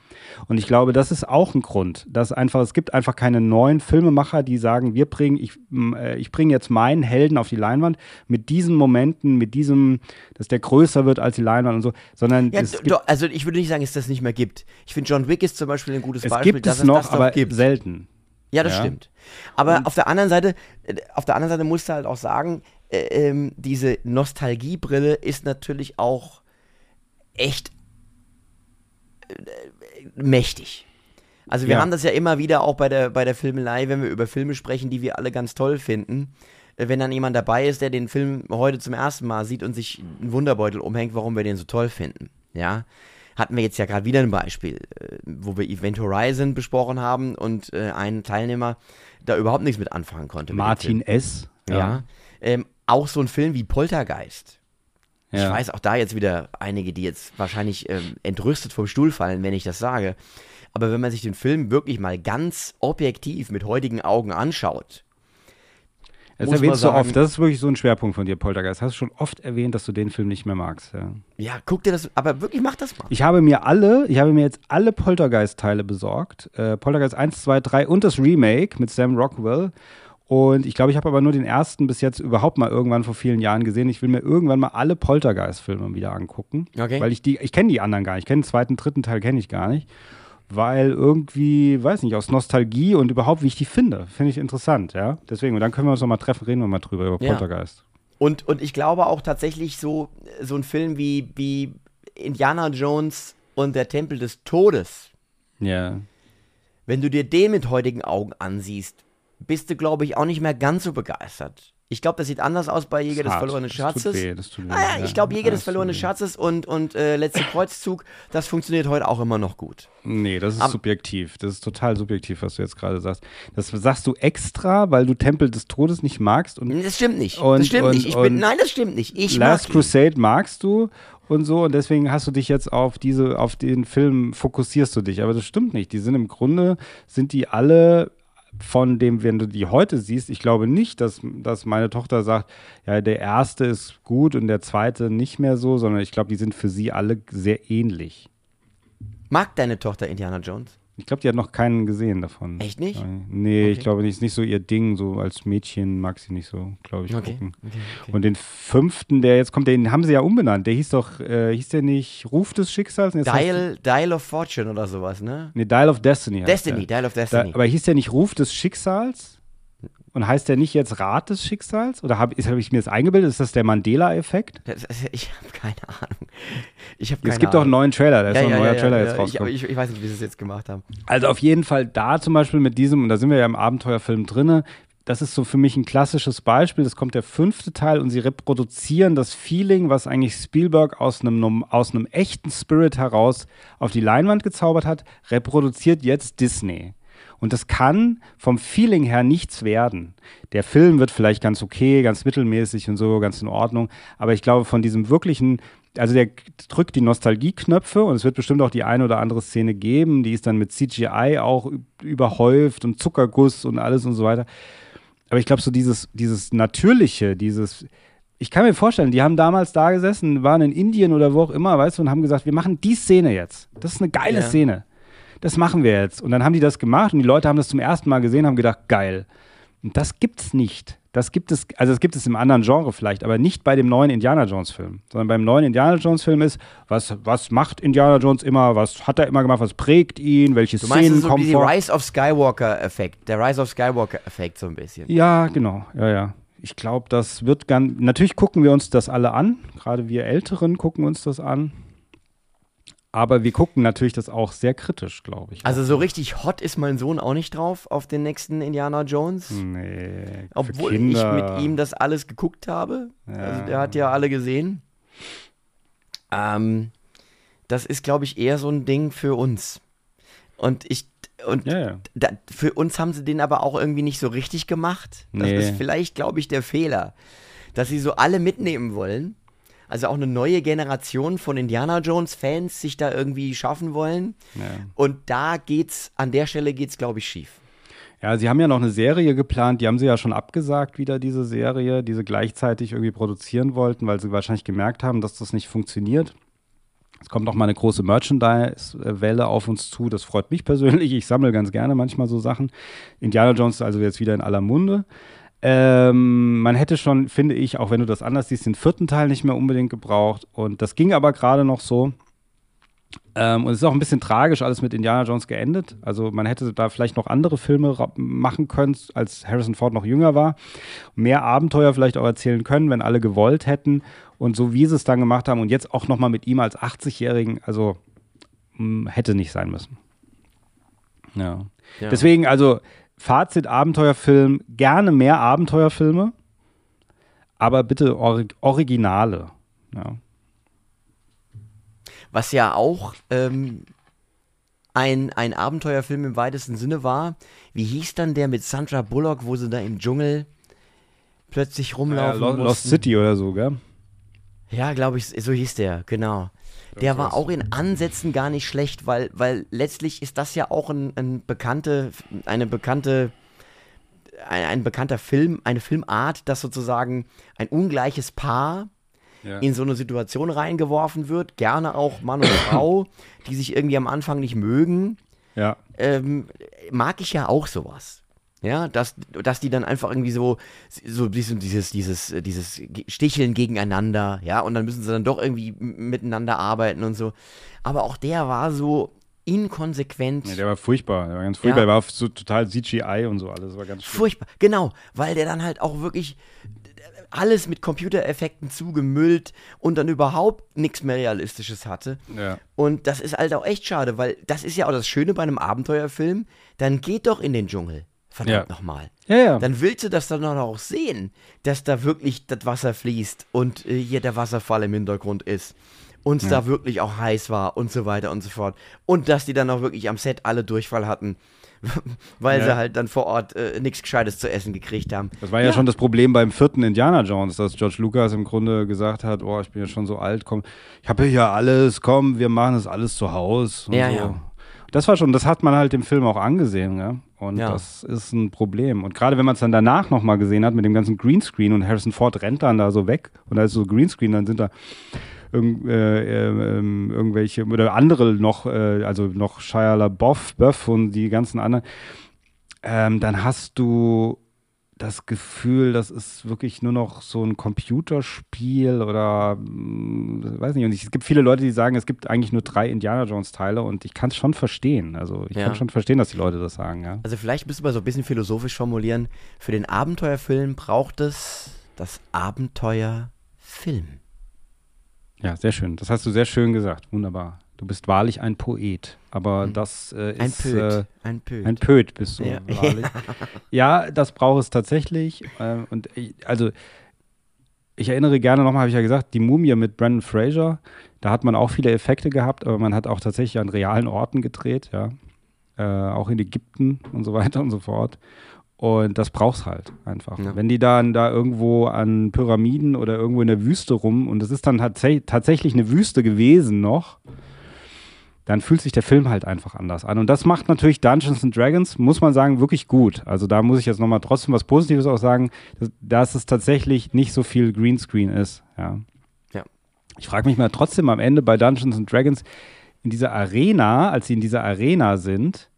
Und ich glaube, das ist auch ein Grund, dass einfach, es gibt einfach keine neuen Filmemacher, die sagen, wir bringen, ich, äh, ich bringe jetzt meinen Helden auf die Leinwand mit diesen Momenten, mit diesem, dass der größer wird als die Leinwand und so, sondern Ja, es do, gibt, do, also ich würde nicht sagen, dass es das nicht mehr gibt. Ich finde, John Wick ist zum Beispiel ein gutes es Beispiel, gibt dass es noch, das aber gibt. selten. Ja, das Ja. stimmt. Aber auf der anderen Seite, äh, auf der anderen Seite musst du halt auch sagen, äh, ähm, diese Nostalgiebrille ist natürlich auch echt äh, mächtig. Also wir Ja. haben das ja immer wieder auch bei der, bei der Filmelei, wenn wir über Filme sprechen, die wir alle ganz toll finden. Wenn dann jemand dabei ist, der den Film heute zum ersten Mal sieht und sich einen Wunderbeutel umhängt, warum wir den so toll finden. Ja, hatten wir jetzt ja gerade wieder ein Beispiel, äh, wo wir Event Horizon besprochen haben und äh, ein Teilnehmer da überhaupt nichts mit anfangen konnte. Martin. S. Ja. Ähm, auch so ein Film wie Poltergeist. Ich Ja. weiß auch da jetzt wieder einige, die jetzt wahrscheinlich ähm, entrüstet vom Stuhl fallen, wenn ich das sage. Aber wenn man sich den Film wirklich mal ganz objektiv mit heutigen Augen anschaut, Das erwähnst du oft. Das ist wirklich so ein Schwerpunkt von dir, Poltergeist. Hast du schon oft erwähnt, dass du den Film nicht mehr magst. Ja. ja, guck dir das, aber wirklich mach das mal. Ich habe mir alle, ich habe mir jetzt alle Poltergeist-Teile besorgt. Äh, Poltergeist 1, 2, 3 und das Remake mit Sam Rockwell. Und ich glaube, ich habe aber nur den ersten bis jetzt überhaupt mal irgendwann vor vielen Jahren gesehen. Ich will mir irgendwann mal alle Poltergeist-Filme wieder angucken. Okay. Weil ich die, ich kenne die anderen gar nicht. Ich kenne den zweiten, dritten Teil kenne ich gar nicht. Weil irgendwie, weiß nicht, aus Nostalgie und überhaupt, wie ich die finde, finde ich interessant, ja. Deswegen, und dann können wir uns noch mal treffen, reden wir mal drüber, über Ja. Poltergeist. Und, und ich glaube auch tatsächlich so, so ein Film wie, wie Indiana Jones und der Tempel des Todes, Ja. wenn du dir den mit heutigen Augen ansiehst, bist du, glaube ich, auch nicht mehr ganz so begeistert. Ich glaube, das sieht anders aus bei Jäger des Hart. verlorenen Das Schatzes. tut weh, das tut weh. Ah, ja, ich glaube, Jäger ja, des verlorenen. Schatzes und, und äh, letzter Kreuzzug, das funktioniert heute auch immer noch gut. Nee, das ist Am- subjektiv. Das ist total subjektiv, was du jetzt gerade sagst. Das sagst du extra, weil du Tempel des Todes nicht magst und Das stimmt nicht. Und- das stimmt und- nicht. Ich bin, nein, das stimmt nicht. Ich Last mag ihn. Crusade magst du und so und deswegen hast du dich jetzt auf diese, auf den Film fokussierst du dich. Aber das stimmt nicht. Die sind im Grunde, sind die alle von dem, wenn du die heute siehst, ich glaube nicht, dass, dass meine Tochter sagt, ja, der erste ist gut und der zweite nicht mehr so, sondern ich glaube, die sind für sie alle sehr ähnlich. Mag deine Tochter Indiana Jones? Ich glaube, die hat noch keinen gesehen davon. Echt nicht? Nee, ich Okay. glaube nicht. Ist nicht so ihr Ding. So als Mädchen mag sie nicht so, glaube ich, Okay. gucken. okay. Und den fünften, der jetzt kommt, den haben sie ja umbenannt. Der hieß doch, äh, hieß der nicht Ruf des Schicksals? Jetzt heißt- Dial, Dial of Fortune oder sowas, ne? Nee, Dial of Destiny. Destiny. Dial of Da, Destiny. aber hieß der nicht Ruf des Schicksals? Und heißt der nicht jetzt Rat des Schicksals? Oder habe hab ich mir das eingebildet? Ist das der Mandela-Effekt? Ich habe keine Ahnung. Ich habe keine Es gibt doch einen Ahnung. neuen Trailer, da ist ja, noch ein ja, neuer ja, Trailer jetzt ja. Ich, rausgekommen. ich, ich weiß nicht, wie sie es jetzt gemacht haben. Also auf jeden Fall da zum Beispiel mit diesem, und da sind wir ja im Abenteuerfilm drinne, das ist so für mich ein klassisches Beispiel. Das kommt der fünfte Teil und sie reproduzieren das Feeling, was eigentlich Spielberg aus einem, aus einem echten Spirit heraus auf die Leinwand gezaubert hat, reproduziert jetzt Disney. Und das kann vom Feeling her nichts werden. Der Film wird vielleicht ganz okay, ganz mittelmäßig und so, ganz in Ordnung. Aber ich glaube, von diesem wirklichen, also der drückt die Nostalgieknöpfe und es wird bestimmt auch die eine oder andere Szene geben, die ist dann mit CGI auch überhäuft und Zuckerguss und alles und so weiter. Aber ich glaube, so dieses, dieses Natürliche, dieses, ich kann mir vorstellen, die haben damals da gesessen, waren in Indien oder wo auch immer, weißt du, und haben gesagt, wir machen die Szene jetzt. Das ist eine geile Ja. Szene. Das machen wir jetzt. Und dann haben die das gemacht und die Leute haben das zum ersten Mal gesehen, haben gedacht, geil. Und das gibt's nicht. Das gibt es, also das gibt es im anderen Genre vielleicht, aber nicht bei dem neuen Indiana Jones Film. Sondern beim neuen Indiana Jones Film ist, was, was macht Indiana Jones immer, was hat er immer gemacht, was prägt ihn, welche Du meinst Szenen so kommen wie vor. Rise of Skywalker-Effekt. Der Rise of Skywalker-Effekt so ein bisschen. Ja, genau. Ja, ja. Ich glaube, das wird ganz. Natürlich gucken wir uns das alle an. Gerade wir Älteren gucken uns das an. Aber wir gucken natürlich das auch sehr kritisch, glaube ich. Also so richtig hot ist mein Sohn auch nicht drauf auf den nächsten Indiana Jones. nee. Obwohl ich mit ihm das alles geguckt habe. Also der hat ja alle gesehen. Ähm, das ist, glaube ich, eher so ein Ding für uns. Und ich und Ja, ja. da, für uns haben sie den aber auch irgendwie nicht so richtig gemacht. Das Nee. ist vielleicht, glaube ich, der Fehler, dass sie so alle mitnehmen wollen. Also auch eine neue Generation von Indiana Jones Fans sich da irgendwie schaffen wollen. Ja. Und da geht's, an der Stelle geht's, glaube ich, schief. Ja, sie haben ja noch eine Serie geplant, die haben sie ja schon abgesagt, wieder diese Serie, die sie gleichzeitig irgendwie produzieren wollten, weil sie wahrscheinlich gemerkt haben, dass das nicht funktioniert. Es kommt noch mal eine große Merchandise-Welle auf uns zu. Das freut mich persönlich. Ich sammle ganz gerne manchmal so Sachen. Indiana Jones ist also jetzt wieder in aller Munde. Ähm, man hätte schon, finde ich, auch wenn du das anders siehst, den vierten Teil nicht mehr unbedingt gebraucht. Und das ging aber gerade noch so. Ähm, und es ist auch ein bisschen tragisch alles mit Indiana Jones geendet. Also man hätte da vielleicht noch andere Filme machen können, als Harrison Ford noch jünger war. Mehr Abenteuer vielleicht auch erzählen können, wenn alle gewollt hätten. Und so wie sie es dann gemacht haben und jetzt auch noch mal mit ihm als 80-Jährigen, also mh, hätte nicht sein müssen. Ja. Ja. Deswegen, also Fazit Abenteuerfilm, gerne mehr Abenteuerfilme, aber bitte Orig Originale. Ja. Was ja auch ähm, ein, ein Abenteuerfilm im weitesten Sinne war. Wie hieß dann der mit Sandra Bullock, wo sie da im Dschungel plötzlich Ja, rumlaufen Lo- mussten? Lost City oder so, gell? Ja, glaube ich, so hieß der, genau. Der war auch in Ansätzen gar nicht schlecht, weil, weil letztlich ist das ja auch ein, ein bekannte, eine bekannte, ein, ein bekannter Film, eine Filmart, dass sozusagen ein ungleiches Paar Ja. in so eine Situation reingeworfen wird, gerne auch Mann und Frau, die sich irgendwie am Anfang nicht mögen, Ja. ähm, mag ich ja auch sowas. Ja, dass, dass die dann einfach irgendwie so, so dieses, dieses, dieses, Sticheln gegeneinander, ja, und dann müssen sie dann doch irgendwie miteinander arbeiten und so. Aber auch der war so inkonsequent. Nee, der war furchtbar. Der war ganz furchtbar. Ja. Der war so total CGI und so alles. Das war ganz schlimm. Furchtbar, genau, weil der dann halt auch wirklich alles mit Computereffekten zugemüllt und dann überhaupt nichts mehr Realistisches hatte. Ja. Und das ist halt auch echt schade, weil das ist ja auch das Schöne bei einem Abenteuerfilm. Dann geht doch in den Dschungel. Verdammt Ja. nochmal. Ja, ja. Dann willst du das dann auch sehen, dass da wirklich das Wasser fließt und äh, hier der Wasserfall im Hintergrund ist. Und es da wirklich auch heiß war und so weiter und so fort. Und dass die dann auch wirklich am Set alle Durchfall hatten, weil Ja. sie halt dann vor Ort äh, nichts Gescheites zu essen gekriegt haben. Das war ja, schon das Problem beim vierten Indiana Jones, dass George Lucas im Grunde gesagt hat, oh, ich bin ja schon so alt, komm, ich habe hier alles, komm, wir machen das alles zu Hause. Ja, so. ja. Das war schon, das hat man halt im Film auch angesehen, ja. Und Ja. das ist ein Problem. Und gerade wenn man es dann danach nochmal gesehen hat mit dem ganzen Greenscreen und Harrison Ford rennt dann da so weg und da ist so Greenscreen, dann sind da irgend, äh, äh, irgendwelche oder andere noch, äh, also noch Shia LaBeouf, Buff und die ganzen anderen, ähm, dann hast du das Gefühl, das ist wirklich nur noch so ein Computerspiel oder mh, weiß nicht. Und ich, es gibt viele Leute, die sagen, es gibt eigentlich nur drei Indiana Jones Teile und ich kann es schon verstehen. Also ich Ja. kann schon verstehen, dass die Leute das sagen, ja. Also vielleicht müssen wir so ein bisschen philosophisch formulieren. Für den Abenteuerfilm braucht es das Abenteuer Film. Ja, sehr schön. Das hast du sehr schön gesagt. Wunderbar. Du bist wahrlich ein Poet. Aber das äh, Hm. Ein ist Pöt. Äh, ein Pöt. Ein Pöt bist du, Ja. wahrlich. ja, das braucht es tatsächlich. Äh, und ich, also, ich erinnere gerne nochmal, habe ich ja gesagt, die Mumie mit Brandon Fraser, da hat man auch viele Effekte gehabt, aber man hat auch tatsächlich an realen Orten gedreht, ja. Äh, auch in Ägypten und so weiter und so fort. Und das brauchst halt einfach. Ja. Wenn die dann da irgendwo an Pyramiden oder irgendwo in der Wüste rum und es ist dann tatsä- tatsächlich eine Wüste gewesen noch, dann fühlt sich der Film halt einfach anders an. Und das macht natürlich Dungeons and Dragons, muss man sagen, wirklich gut. Also da muss ich jetzt nochmal trotzdem was Positives auch sagen, dass, dass es tatsächlich nicht so viel Greenscreen ist. Ja. Ja. Ich frage mich mal trotzdem am Ende bei Dungeons and Dragons, in dieser Arena, als sie in dieser Arena sind,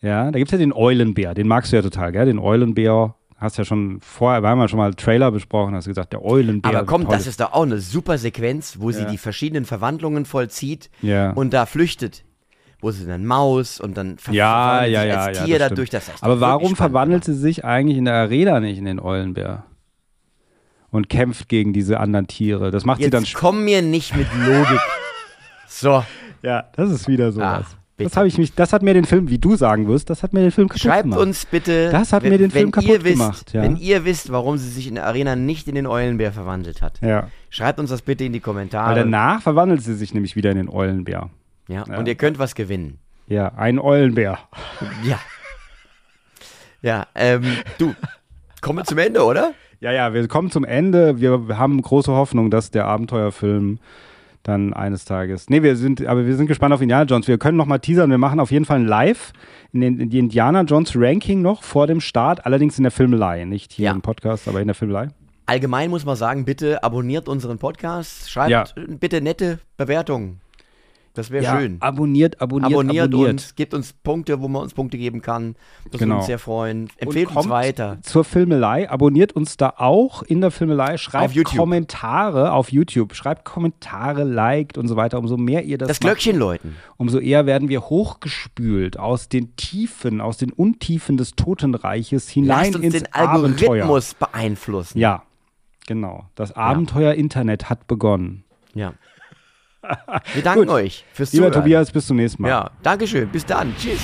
ja, da gibt es ja den Eulenbär, den magst du ja total, gell? Den Eulenbär hast ja schon vorher, wir haben ja schon mal Trailer besprochen, hast du gesagt, der Eulenbär. Aber komm, das ist doch auch eine super Sequenz, wo sie Ja. die verschiedenen Verwandlungen vollzieht Ja. und da flüchtet. Wo sie dann Maus und dann Ja, ja, ja, als ja, Tier das dadurch. Das Aber warum verwandelt sie sich eigentlich in der Arena nicht in den Eulenbär? Und kämpft gegen diese anderen Tiere. Das macht sie dann Jetzt komm mir nicht mit Logik. so, Ja, das ist wieder sowas. Ach, bitte. das habe ich mich, das hat mir den Film, wie du sagen wirst, das hat mir den Film kaputt schreibt gemacht. uns bitte, Das hat wenn, mir den Film kaputt ihr wisst, gemacht, ja. Wenn ihr wisst, warum sie sich in der Arena nicht in den Eulenbär verwandelt hat. Ja, Schreibt uns das bitte in die weil Kommentare. danach verwandelt sie sich nämlich wieder in den Eulenbär. ja, Ja. Und ihr könnt was gewinnen. Ja, ein Eulenbär. Ja. Ja, ähm, du, kommen wir zum Ende, oder? Ja, ja, wir kommen zum Ende. Wir haben große Hoffnung, dass der Abenteuerfilm dann eines Tages. Nee, wir sind, aber wir sind gespannt auf Indiana Jones. Wir können noch mal teasern. Wir machen auf jeden Fall ein Live in, den, in die Indiana Jones Ranking noch vor dem Start, allerdings in der Filmelei. Nicht hier Ja. im Podcast, aber in der Filmelei. Allgemein muss man sagen, bitte abonniert unseren Podcast, schreibt Ja. bitte nette Bewertungen. Das wäre Ja, schön. abonniert, abonniert, Abonniert, abonniert. uns, gebt uns Punkte, wo man uns Punkte geben kann. Das Genau. würde uns sehr freuen. Empfehlt uns weiter. Zur Filmelei, abonniert uns da auch in der Filmelei, schreibt Auf. Kommentare auf YouTube, schreibt Kommentare, liked und so weiter. Umso mehr ihr das, Das macht, Glöckchen läuten. umso eher werden wir hochgespült aus den Tiefen, aus den Untiefen des Totenreiches hinein Lasst uns ins den Abenteuer. Algorithmus beeinflussen. Ja, genau. Das Abenteuer-Internet hat begonnen. Ja. Wir danken Gut. euch fürs Lieber Zuhören. Tobias, bis zum nächsten Mal. Ja, Dankeschön. Bis dann. Tschüss.